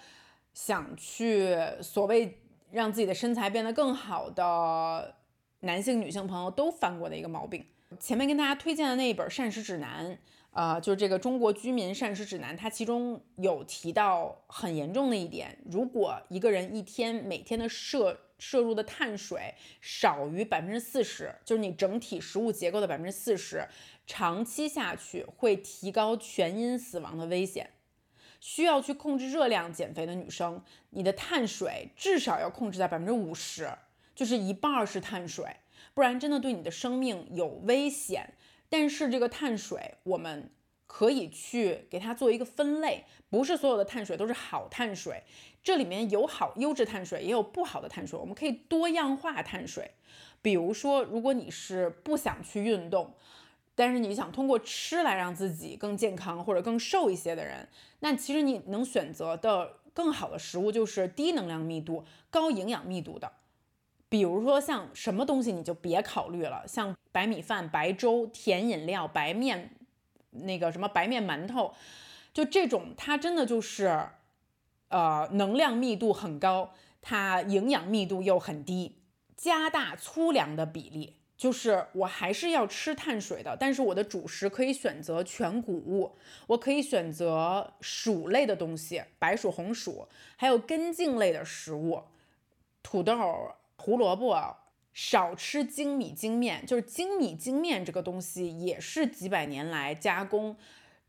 想去所谓让自己的身材变得更好的男性、女性朋友都犯过的一个毛病。前面跟大家推荐的那一本膳食指南，呃，就是这个中国居民膳食指南，它其中有提到很严重的一点，如果一个人一天每天的摄摄入的碳水少于百分之四十，就是你整体食物结构的百分之四十，长期下去会提高全因死亡的危险。需要去控制热量减肥的女生，你的碳水至少要控制在百分之五十，就是一半是碳水，不然真的对你的生命有危险。但是这个碳水我们。可以去给它做一个分类，不是所有的碳水都是好碳水，这里面有好优质碳水，也有不好的碳水，我们可以多样化碳水。比如说，如果你是不想去运动，但是你想通过吃来让自己更健康或者更瘦一些的人，那其实你能选择的更好的食物就是低能量密度、高营养密度的。比如说像什么东西你就别考虑了，像白米饭、白粥、甜饮料、白面。那个什么白面馒头，就这种，它真的就是，呃，能量密度很高，它营养密度又很低。加大粗粮的比例，就是我还是要吃碳水的，但是我的主食可以选择全谷物，我可以选择薯类的东西，白薯、红薯，还有根茎类的食物，土豆、胡萝卜。少吃精米精面，就是精米精面这个东西也是几百年来加工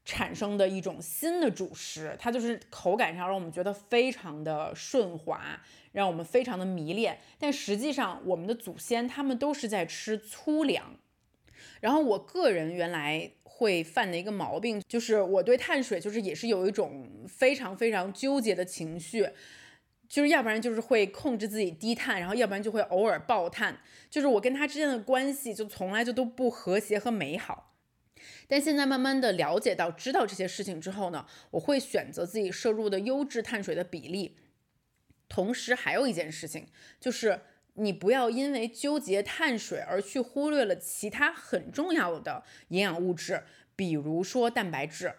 产生的一种新的主食，它就是口感上让我们觉得非常的顺滑，让我们非常的迷恋。但实际上，我们的祖先他们都是在吃粗粮。然后我个人原来会犯的一个毛病，就是我对碳水就是也是有一种非常非常纠结的情绪。就是要不然就是会控制自己低碳，然后要不然就会偶尔爆碳，就是我跟他之间的关系就从来就都不和谐和美好。但现在慢慢的了解到、知道这些事情之后呢，我会选择自己摄入的优质碳水的比例。同时还有一件事情，就是你不要因为纠结碳水而去忽略了其他很重要的营养物质，比如说蛋白质。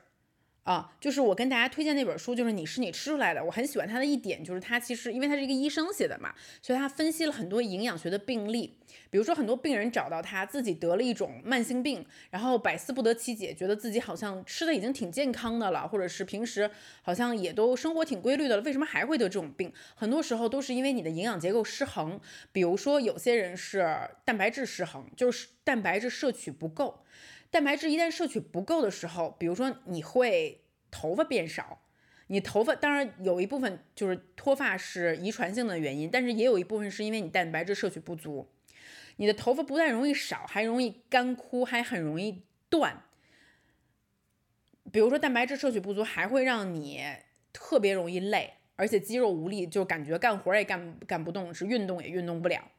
啊，就是我跟大家推荐那本书，就是你是你吃出来的。我很喜欢它的一点就是它其实，因为它是一个医生写的嘛，所以他分析了很多营养学的病例。比如说很多病人找到他自己得了一种慢性病，然后百思不得其解，觉得自己好像吃的已经挺健康的了，或者是平时好像也都生活挺规律的了，为什么还会得这种病？很多时候都是因为你的营养结构失衡。比如说有些人是蛋白质失衡，就是蛋白质摄取不够。蛋白质一旦摄取不够的时候，比如说你会头发变少，你头发当然有一部分就是脱发是遗传性的原因，但是也有一部分是因为你蛋白质摄取不足，你的头发不但容易少，还容易干枯，还很容易断。比如说蛋白质摄取不足，还会让你特别容易累，而且肌肉无力，就感觉干活也干干不动，是运动也运动不了，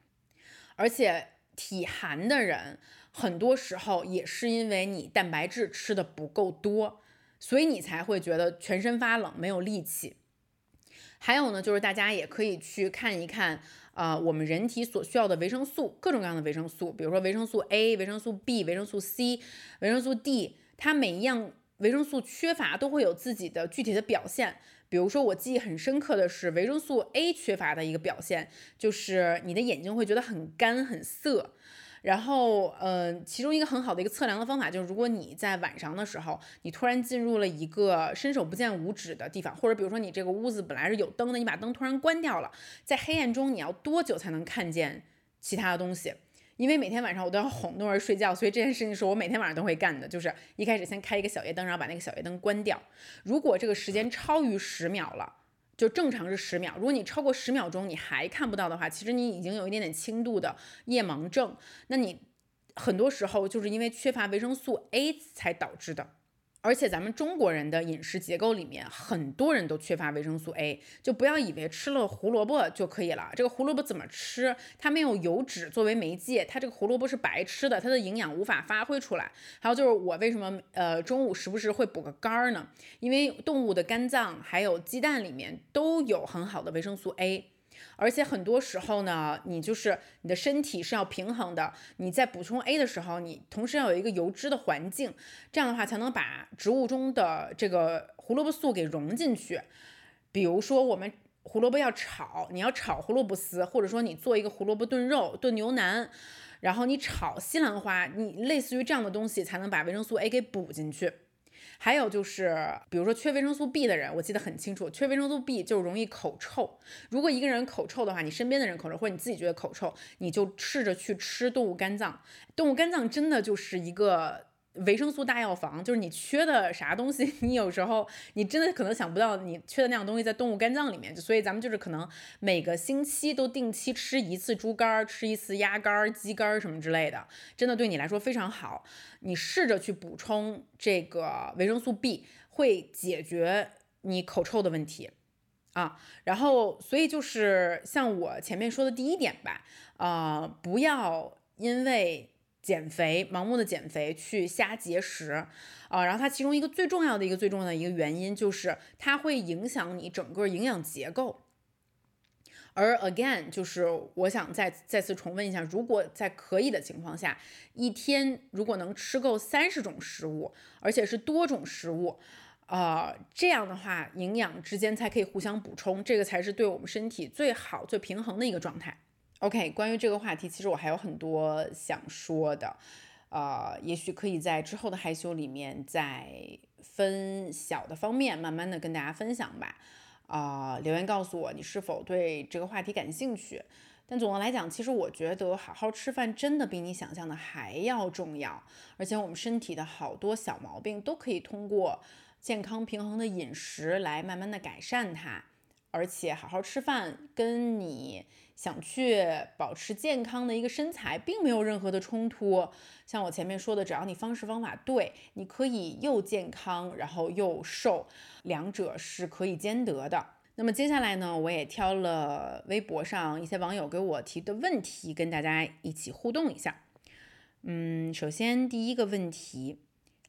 而且体寒的人。很多时候也是因为你蛋白质吃的不够多，所以你才会觉得全身发冷、没有力气。还有呢，就是大家也可以去看一看，啊，我们人体所需要的维生素，各种各样的维生素，比如说维生素 A、维生素 B、维生素 C、维生素 D，它每一样维生素缺乏都会有自己的具体的表现。比如说我记忆很深刻的是维生素 A 缺乏的一个表现，就是你的眼睛会觉得很干、很涩。然后，呃，其中一个很好的一个测量的方法就是，如果你在晚上的时候，你突然进入了一个伸手不见五指的地方，或者比如说你这个屋子本来是有灯的，你把灯突然关掉了，在黑暗中你要多久才能看见其他的东西？因为每天晚上我都要哄诺儿睡觉，所以这件事情是我每天晚上都会干的，就是一开始先开一个小夜灯，然后把那个小夜灯关掉。如果这个时间超于十秒了，就正常是十秒。如果你超过十秒钟你还看不到的话，其实你已经有一点点轻度的夜盲症。那你很多时候就是因为缺乏维生素 A 才导致的。而且咱们中国人的饮食结构里面，很多人都缺乏维生素 A，就不要以为吃了胡萝卜就可以了。这个胡萝卜怎么吃？它没有油脂作为媒介，它这个胡萝卜是白吃的，它的营养无法发挥出来。还有就是我为什么呃中午时不时会补个肝儿呢？因为动物的肝脏还有鸡蛋里面都有很好的维生素 A。而且很多时候呢，你就是你的身体是要平衡的。你在补充 A 的时候，你同时要有一个油脂的环境，这样的话才能把植物中的这个胡萝卜素给融进去。比如说，我们胡萝卜要炒，你要炒胡萝卜丝，或者说你做一个胡萝卜炖肉、炖牛腩，然后你炒西兰花，你类似于这样的东西，才能把维生素 A 给补进去。还有就是，比如说缺维生素 B 的人，我记得很清楚，缺维生素 B 就容易口臭。如果一个人口臭的话，你身边的人口臭，或者你自己觉得口臭，你就试着去吃动物肝脏。动物肝脏真的就是一个。维生素大药房就是你缺的啥东西，你有时候你真的可能想不到你缺的那样东西在动物肝脏里面，所以咱们就是可能每个星期都定期吃一次猪肝，吃一次鸭肝、鸡肝什么之类的，真的对你来说非常好。你试着去补充这个维生素 B，会解决你口臭的问题啊。然后，所以就是像我前面说的第一点吧，啊，不要因为。减肥，盲目的减肥去瞎节食，啊，然后它其中一个最重要的一个最重要的一个原因就是它会影响你整个营养结构。而 again，就是我想再再次重温一下，如果在可以的情况下，一天如果能吃够三十种食物，而且是多种食物，啊，这样的话营养之间才可以互相补充，这个才是对我们身体最好、最平衡的一个状态。OK，关于这个话题，其实我还有很多想说的，呃，也许可以在之后的害羞里面再分小的方面，慢慢的跟大家分享吧。啊，留言告诉我你是否对这个话题感兴趣。但总的来讲，其实我觉得好好吃饭真的比你想象的还要重要，而且我们身体的好多小毛病都可以通过健康平衡的饮食来慢慢的改善它。而且好好吃饭跟你想去保持健康的一个身材并没有任何的冲突。像我前面说的，只要你方式方法对，你可以又健康然后又瘦，两者是可以兼得的。那么接下来呢，我也挑了微博上一些网友给我提的问题，跟大家一起互动一下。嗯，首先第一个问题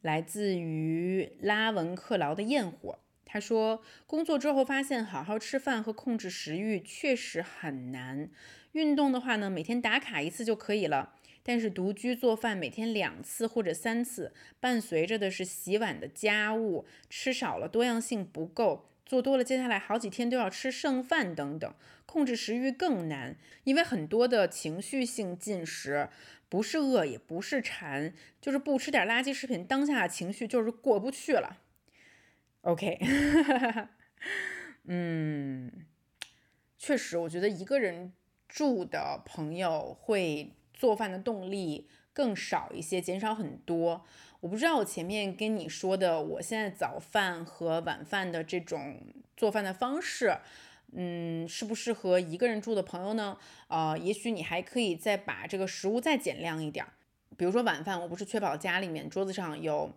来自于拉文克劳的焰火。他说，工作之后发现好好吃饭和控制食欲确实很难。运动的话呢，每天打卡一次就可以了。但是独居做饭每天两次或者三次，伴随着的是洗碗的家务，吃少了多样性不够，做多了接下来好几天都要吃剩饭等等，控制食欲更难。因为很多的情绪性进食，不是饿也不是馋，就是不吃点垃圾食品，当下的情绪就是过不去了。OK，嗯，确实，我觉得一个人住的朋友会做饭的动力更少一些，减少很多。我不知道我前面跟你说的，我现在早饭和晚饭的这种做饭的方式，嗯，适不适合一个人住的朋友呢？啊，也许你还可以再把这个食物再减量一点，比如说晚饭，我不是确保家里面桌子上有。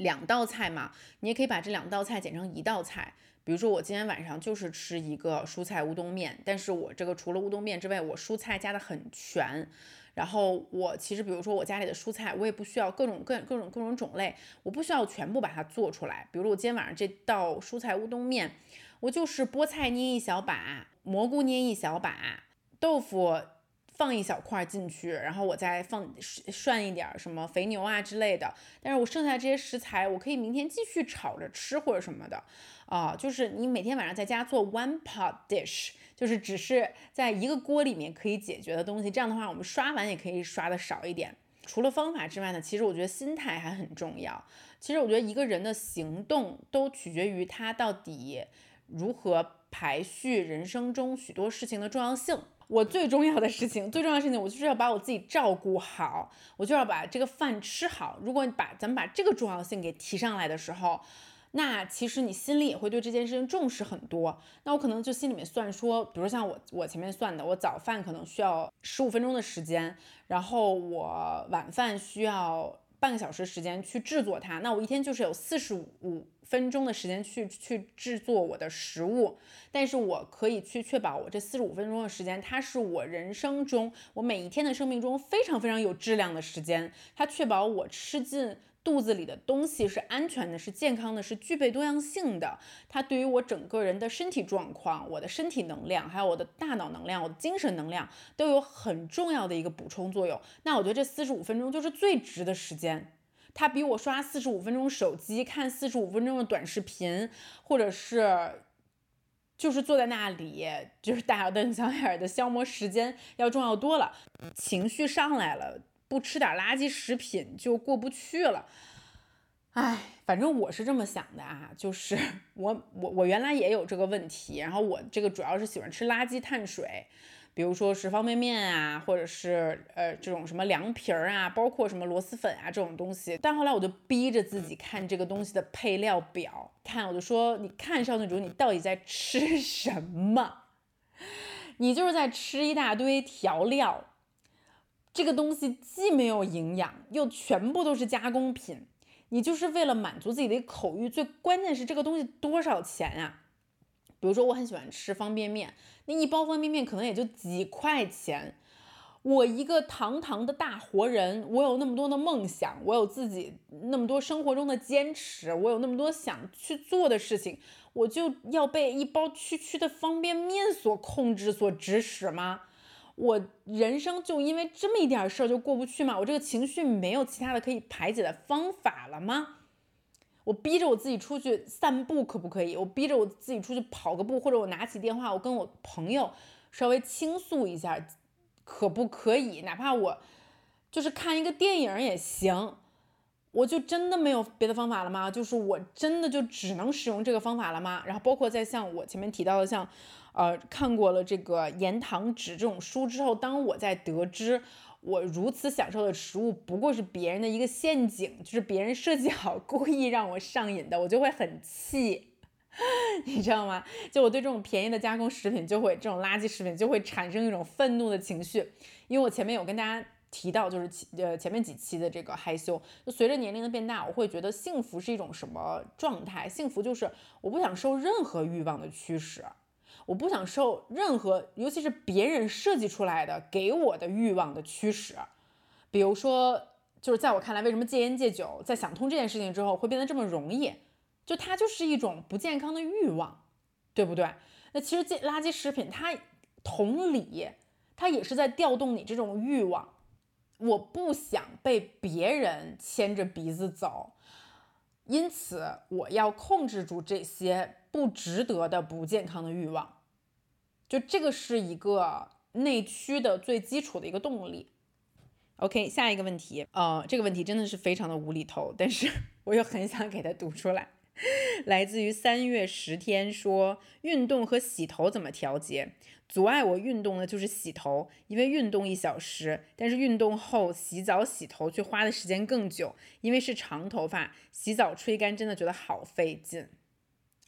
两道菜嘛，你也可以把这两道菜剪成一道菜。比如说我今天晚上就是吃一个蔬菜乌冬面，但是我这个除了乌冬面之外，我蔬菜加的很全。然后我其实比如说我家里的蔬菜，我也不需要各种各各种各种种类，我不需要全部把它做出来。比如我今天晚上这道蔬菜乌冬面，我就是菠菜捏一小把，蘑菇捏一小把，豆腐。放一小块进去，然后我再放涮一点什么肥牛啊之类的。但是我剩下这些食材，我可以明天继续炒着吃或者什么的啊。就是你每天晚上在家做 one pot dish，就是只是在一个锅里面可以解决的东西。这样的话，我们刷碗也可以刷的少一点。除了方法之外呢，其实我觉得心态还很重要。其实我觉得一个人的行动都取决于他到底如何排序人生中许多事情的重要性。我最重要的事情，最重要的事情，我就是要把我自己照顾好，我就要把这个饭吃好。如果你把咱们把这个重要性给提上来的时候，那其实你心里也会对这件事情重视很多。那我可能就心里面算说，比如像我我前面算的，我早饭可能需要十五分钟的时间，然后我晚饭需要。半个小时时间去制作它，那我一天就是有四十五分钟的时间去去制作我的食物，但是我可以去确保我这四十五分钟的时间，它是我人生中我每一天的生命中非常非常有质量的时间，它确保我吃进。肚子里的东西是安全的，是健康的，是具备多样性的。它对于我整个人的身体状况、我的身体能量，还有我的大脑能量、我的精神能量，都有很重要的一个补充作用。那我觉得这四十五分钟就是最值的时间，它比我刷四十五分钟手机、看四十五分钟的短视频，或者是就是坐在那里就是大瞪 小眼的消磨时间要重要多了。情绪上来了。不吃点垃圾食品就过不去了，哎，反正我是这么想的啊，就是 我我我原来也有这个问题，然后我这个主要是喜欢吃垃圾碳水，比如说是方便面啊，或者是呃这种什么凉皮儿啊，包括什么螺蛳粉啊这种东西。但后来我就逼着自己看这个东西的配料表，看我就说，你看少女主，你到底在吃 什么？你就是在吃一大堆调料。这个东西既没有营养，又全部都是加工品，你就是为了满足自己的口欲。最关键是这个东西多少钱呀？比如说我很喜欢吃方便面，那一包方便面可能也就几块钱。我一个堂堂的大活人，我有那么多的梦想，我有自己那么多生活中的坚持，我有那么多想去做的事情，我就要被一包区区的方便面所控制、所指使吗？我人生就因为这么一点事儿就过不去吗？我这个情绪没有其他的可以排解的方法了吗？我逼着我自己出去散步可不可以？我逼着我自己出去跑个步，或者我拿起电话，我跟我朋友稍微倾诉一下，可不可以？哪怕我就是看一个电影也行。我就真的没有别的方法了吗？就是我真的就只能使用这个方法了吗？然后包括在像我前面提到的，像。呃，看过了这个盐糖纸这种书之后，当我在得知我如此享受的食物不过是别人的一个陷阱，就是别人设计好故意让我上瘾的，我就会很气，你知道吗？就我对这种便宜的加工食品，就会这种垃圾食品就会产生一种愤怒的情绪。因为我前面有跟大家提到，就是呃前面几期的这个害羞，就随着年龄的变大，我会觉得幸福是一种什么状态？幸福就是我不想受任何欲望的驱使。我不想受任何，尤其是别人设计出来的给我的欲望的驱使。比如说，就是在我看来，为什么戒烟戒酒，在想通这件事情之后会变得这么容易？就它就是一种不健康的欲望，对不对？那其实这垃圾食品，它同理，它也是在调动你这种欲望。我不想被别人牵着鼻子走，因此我要控制住这些不值得的、不健康的欲望。就这个是一个内驱的最基础的一个动力。OK，下一个问题，呃，这个问题真的是非常的无厘头，但是 我又很想给它读出来。来自于三月十天说，运动和洗头怎么调节？阻碍我运动的就是洗头，因为运动一小时，但是运动后洗澡洗头却花的时间更久，因为是长头发，洗澡吹干真的觉得好费劲。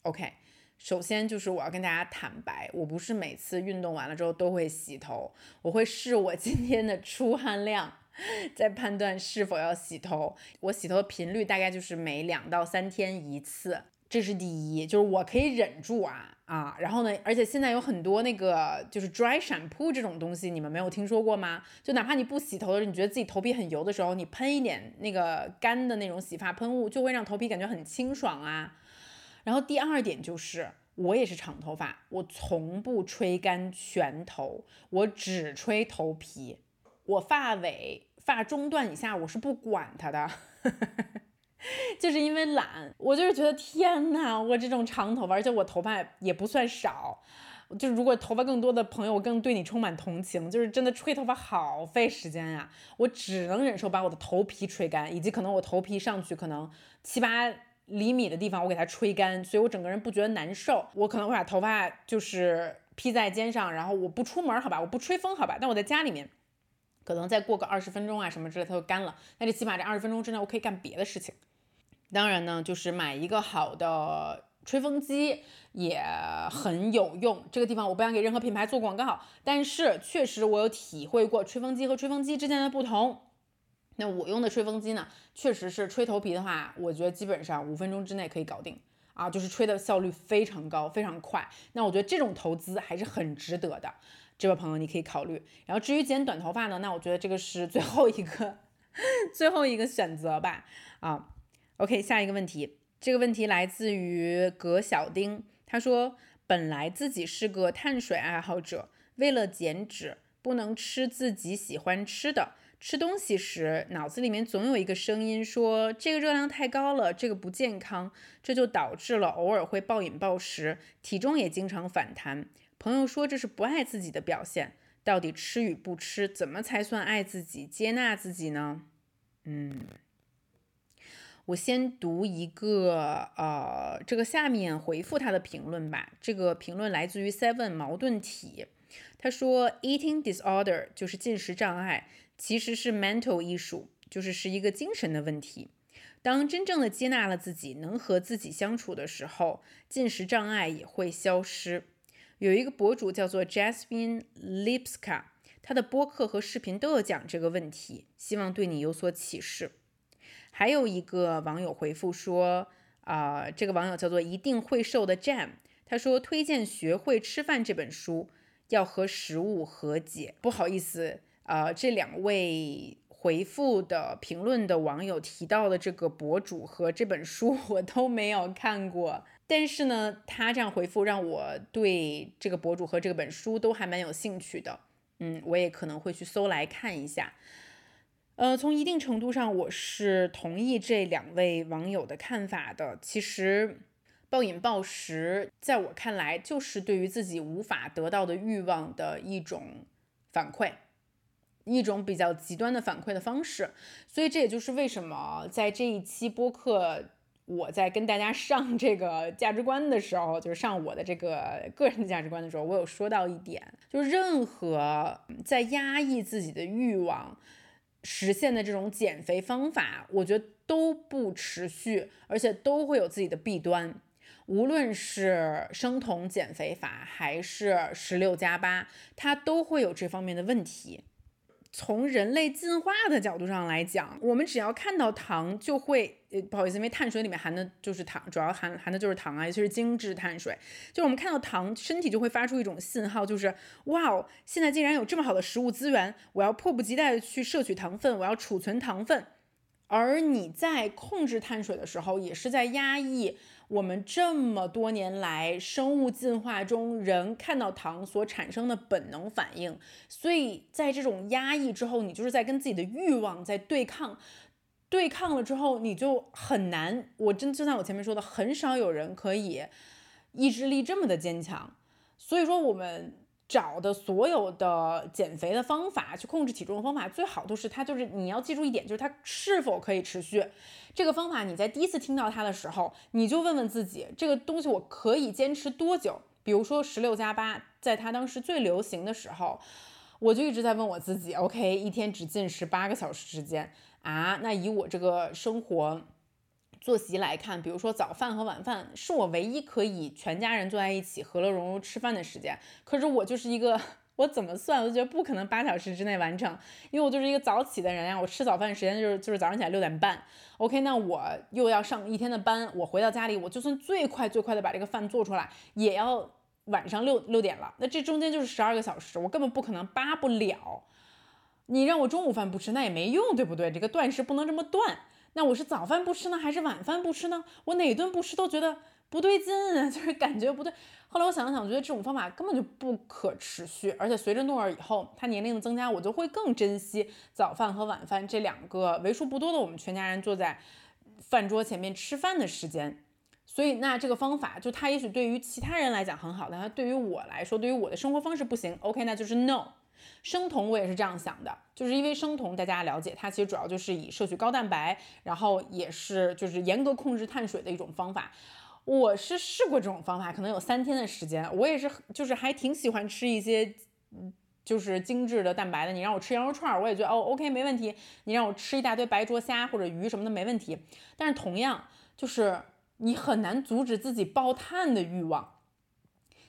OK。首先就是我要跟大家坦白，我不是每次运动完了之后都会洗头，我会试我今天的出汗量，在判断是否要洗头。我洗头的频率大概就是每两到三天一次，这是第一，就是我可以忍住啊啊。然后呢，而且现在有很多那个就是 dry shampoo 这种东西，你们没有听说过吗？就哪怕你不洗头的时候，你觉得自己头皮很油的时候，你喷一点那个干的那种洗发喷雾，就会让头皮感觉很清爽啊。然后第二点就是，我也是长头发，我从不吹干全头，我只吹头皮，我发尾、发中段以下我是不管它的，就是因为懒，我就是觉得天呐，我这种长头发，而且我头发也不算少。就是如果头发更多的朋友，我更对你充满同情。就是真的吹头发好费时间呀，我只能忍受把我的头皮吹干，以及可能我头皮上去可能七八厘米的地方我给它吹干，所以我整个人不觉得难受。我可能会把头发就是披在肩上，然后我不出门好吧，我不吹风好吧，但我在家里面可能再过个二十分钟啊什么之类它就干了。那这起码这二十分钟之内我可以干别的事情。当然呢，就是买一个好的。吹风机也很有用，这个地方我不想给任何品牌做广告，但是确实我有体会过吹风机和吹风机之间的不同。那我用的吹风机呢，确实是吹头皮的话，我觉得基本上五分钟之内可以搞定啊，就是吹的效率非常高，非常快。那我觉得这种投资还是很值得的，这位朋友你可以考虑。然后至于剪短头发呢，那我觉得这个是最后一个 最后一个选择吧。啊，OK，下一个问题。这个问题来自于葛小丁，他说：“本来自己是个碳水爱好者，为了减脂，不能吃自己喜欢吃的。吃东西时，脑子里面总有一个声音说这个热量太高了，这个不健康，这就导致了偶尔会暴饮暴食，体重也经常反弹。朋友说这是不爱自己的表现。到底吃与不吃，怎么才算爱自己、接纳自己呢？嗯。”我先读一个，呃，这个下面回复他的评论吧。这个评论来自于 Seven 矛盾体，他说：“Eating disorder 就是进食障碍，其实是 mental 艺术就是是一个精神的问题。当真正的接纳了自己，能和自己相处的时候，进食障碍也会消失。”有一个博主叫做 Jasmine Lipska，他的播客和视频都有讲这个问题，希望对你有所启示。还有一个网友回复说，啊，这个网友叫做一定会瘦的 Jam，他说推荐《学会吃饭》这本书，要和食物和解。不好意思，呃，这两位回复的评论的网友提到的这个博主和这本书我都没有看过，但是呢，他这样回复让我对这个博主和这本书都还蛮有兴趣的，嗯，我也可能会去搜来看一下。呃，从一定程度上，我是同意这两位网友的看法的。其实，暴饮暴食在我看来，就是对于自己无法得到的欲望的一种反馈，一种比较极端的反馈的方式。所以，这也就是为什么在这一期播客，我在跟大家上这个价值观的时候，就是上我的这个个人的价值观的时候，我有说到一点，就是任何在压抑自己的欲望。实现的这种减肥方法，我觉得都不持续，而且都会有自己的弊端。无论是生酮减肥法，还是十六加八，它都会有这方面的问题。从人类进化的角度上来讲，我们只要看到糖就会，呃，不好意思，因为碳水里面含的就是糖，主要含含的就是糖啊，尤其是精致碳水。就我们看到糖，身体就会发出一种信号，就是哇哦，现在竟然有这么好的食物资源，我要迫不及待的去摄取糖分，我要储存糖分。而你在控制碳水的时候，也是在压抑。我们这么多年来生物进化中人看到糖所产生的本能反应，所以在这种压抑之后，你就是在跟自己的欲望在对抗，对抗了之后，你就很难。我真就像我前面说的，很少有人可以意志力这么的坚强。所以说我们。找的所有的减肥的方法，去控制体重的方法，最好都是它就是你要记住一点，就是它是否可以持续。这个方法你在第一次听到它的时候，你就问问自己，这个东西我可以坚持多久？比如说十六加八，在它当时最流行的时候，我就一直在问我自己，OK，一天只进食八个小时之间啊，那以我这个生活。作息来看，比如说早饭和晚饭是我唯一可以全家人坐在一起和乐融融吃饭的时间。可是我就是一个，我怎么算我都觉得不可能八小时之内完成，因为我就是一个早起的人呀。我吃早饭时间就是就是早上起来六点半。OK，那我又要上一天的班，我回到家里，我就算最快最快的把这个饭做出来，也要晚上六六点了。那这中间就是十二个小时，我根本不可能扒不了。你让我中午饭不吃，那也没用，对不对？这个断食不能这么断。那我是早饭不吃呢，还是晚饭不吃呢？我哪顿不吃都觉得不对劲，啊 就是感觉不对。后来我想了想，觉得这种方法根本就不可持续，而且随着诺尔以后他年龄的增加，我就会更珍惜早饭和晚饭这两个为数不多的我们全家人坐在饭桌前面吃饭的时间。所以那这个方法就它也许对于其他人来讲很好，但它对于我来说，对于我的生活方式不行。OK，那就是 No。生酮我也是这样想的，就是因为生酮大家了解，它其实主要就是以摄取高蛋白，然后也是就是严格控制碳水的一种方法。我是试过这种方法，可能有三天的时间，我也是就是还挺喜欢吃一些就是精致的蛋白的。你让我吃羊肉串，我也觉得哦 OK 没问题。你让我吃一大堆白灼虾或者鱼什么的没问题。但是同样就是你很难阻止自己爆碳的欲望。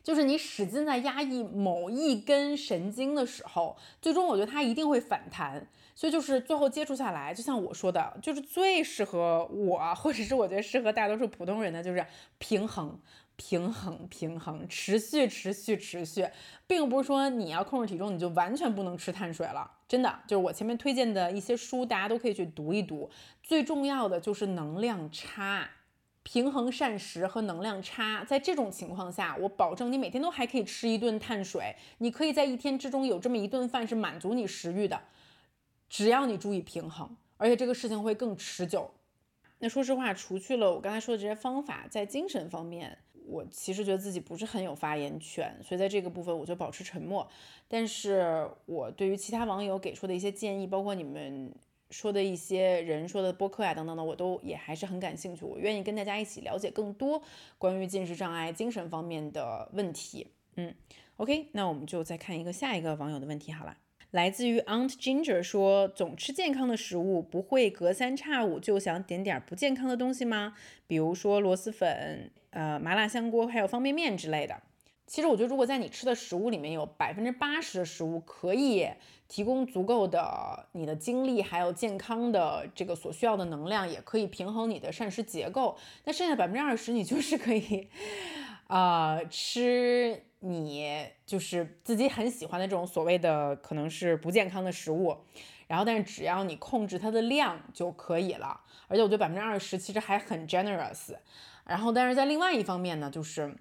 就是你使劲在压抑某一根神经的时候，最终我觉得它一定会反弹。所以就是最后接触下来，就像我说的，就是最适合我，或者是我觉得适合大多数普通人的，就是平衡、平衡、平衡，持续、持续、持续，并不是说你要控制体重你就完全不能吃碳水了。真的，就是我前面推荐的一些书，大家都可以去读一读。最重要的就是能量差。平衡膳食和能量差，在这种情况下，我保证你每天都还可以吃一顿碳水，你可以在一天之中有这么一顿饭是满足你食欲的，只要你注意平衡，而且这个事情会更持久。那说实话，除去了我刚才说的这些方法，在精神方面，我其实觉得自己不是很有发言权，所以在这个部分我就保持沉默。但是我对于其他网友给出的一些建议，包括你们。说的一些人说的播客呀等等的，我都也还是很感兴趣。我愿意跟大家一起了解更多关于进食障碍、精神方面的问题。嗯，OK，那我们就再看一个下一个网友的问题好了。来自于 Aunt Ginger 说，总吃健康的食物，不会隔三差五就想点点不健康的东西吗？比如说螺蛳粉、呃麻辣香锅，还有方便面之类的。其实我觉得，如果在你吃的食物里面有百分之八十的食物可以提供足够的你的精力，还有健康的这个所需要的能量，也可以平衡你的膳食结构。那剩下百分之二十，你就是可以，呃，吃你就是自己很喜欢的这种所谓的可能是不健康的食物。然后，但是只要你控制它的量就可以了。而且我觉得百分之二十其实还很 generous。然后，但是在另外一方面呢，就是。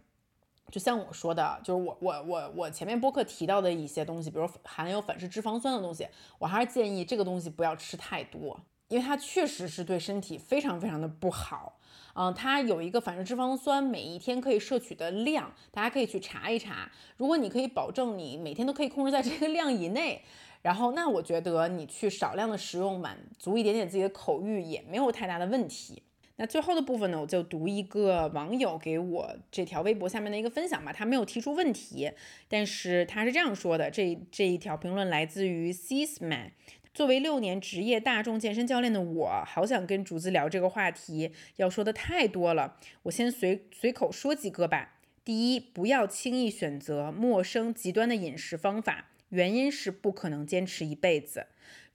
就像我说的，就是我我我我前面播客提到的一些东西，比如含有反式脂肪酸的东西，我还是建议这个东西不要吃太多，因为它确实是对身体非常非常的不好。嗯，它有一个反式脂肪酸每一天可以摄取的量，大家可以去查一查。如果你可以保证你每天都可以控制在这个量以内，然后那我觉得你去少量的食用，满足一点点自己的口欲也没有太大的问题。那最后的部分呢，我就读一个网友给我这条微博下面的一个分享吧。他没有提出问题，但是他是这样说的：这这一条评论来自于 Cisman。作为六年职业大众健身教练的我，好想跟竹子聊这个话题，要说的太多了。我先随随口说几个吧。第一，不要轻易选择陌生极端的饮食方法，原因是不可能坚持一辈子。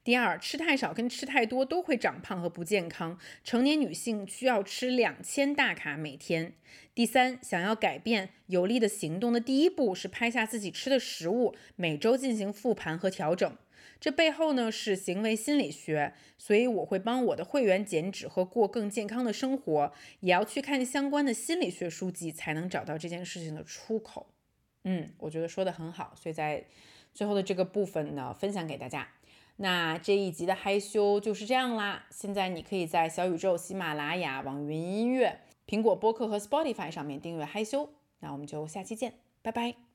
第二，吃太少跟吃太多都会长胖和不健康。成年女性需要吃两千大卡每天。第三，想要改变有力的行动的第一步是拍下自己吃的食物，每周进行复盘和调整。这背后呢是行为心理学，所以我会帮我的会员减脂和过更健康的生活，也要去看相关的心理学书籍，才能找到这件事情的出口。嗯，我觉得说的很好，所以在最后的这个部分呢，分享给大家。那这一集的害羞就是这样啦。现在你可以在小宇宙、喜马拉雅、网易云音乐、苹果播客和 Spotify 上面订阅害羞。那我们就下期见，拜拜。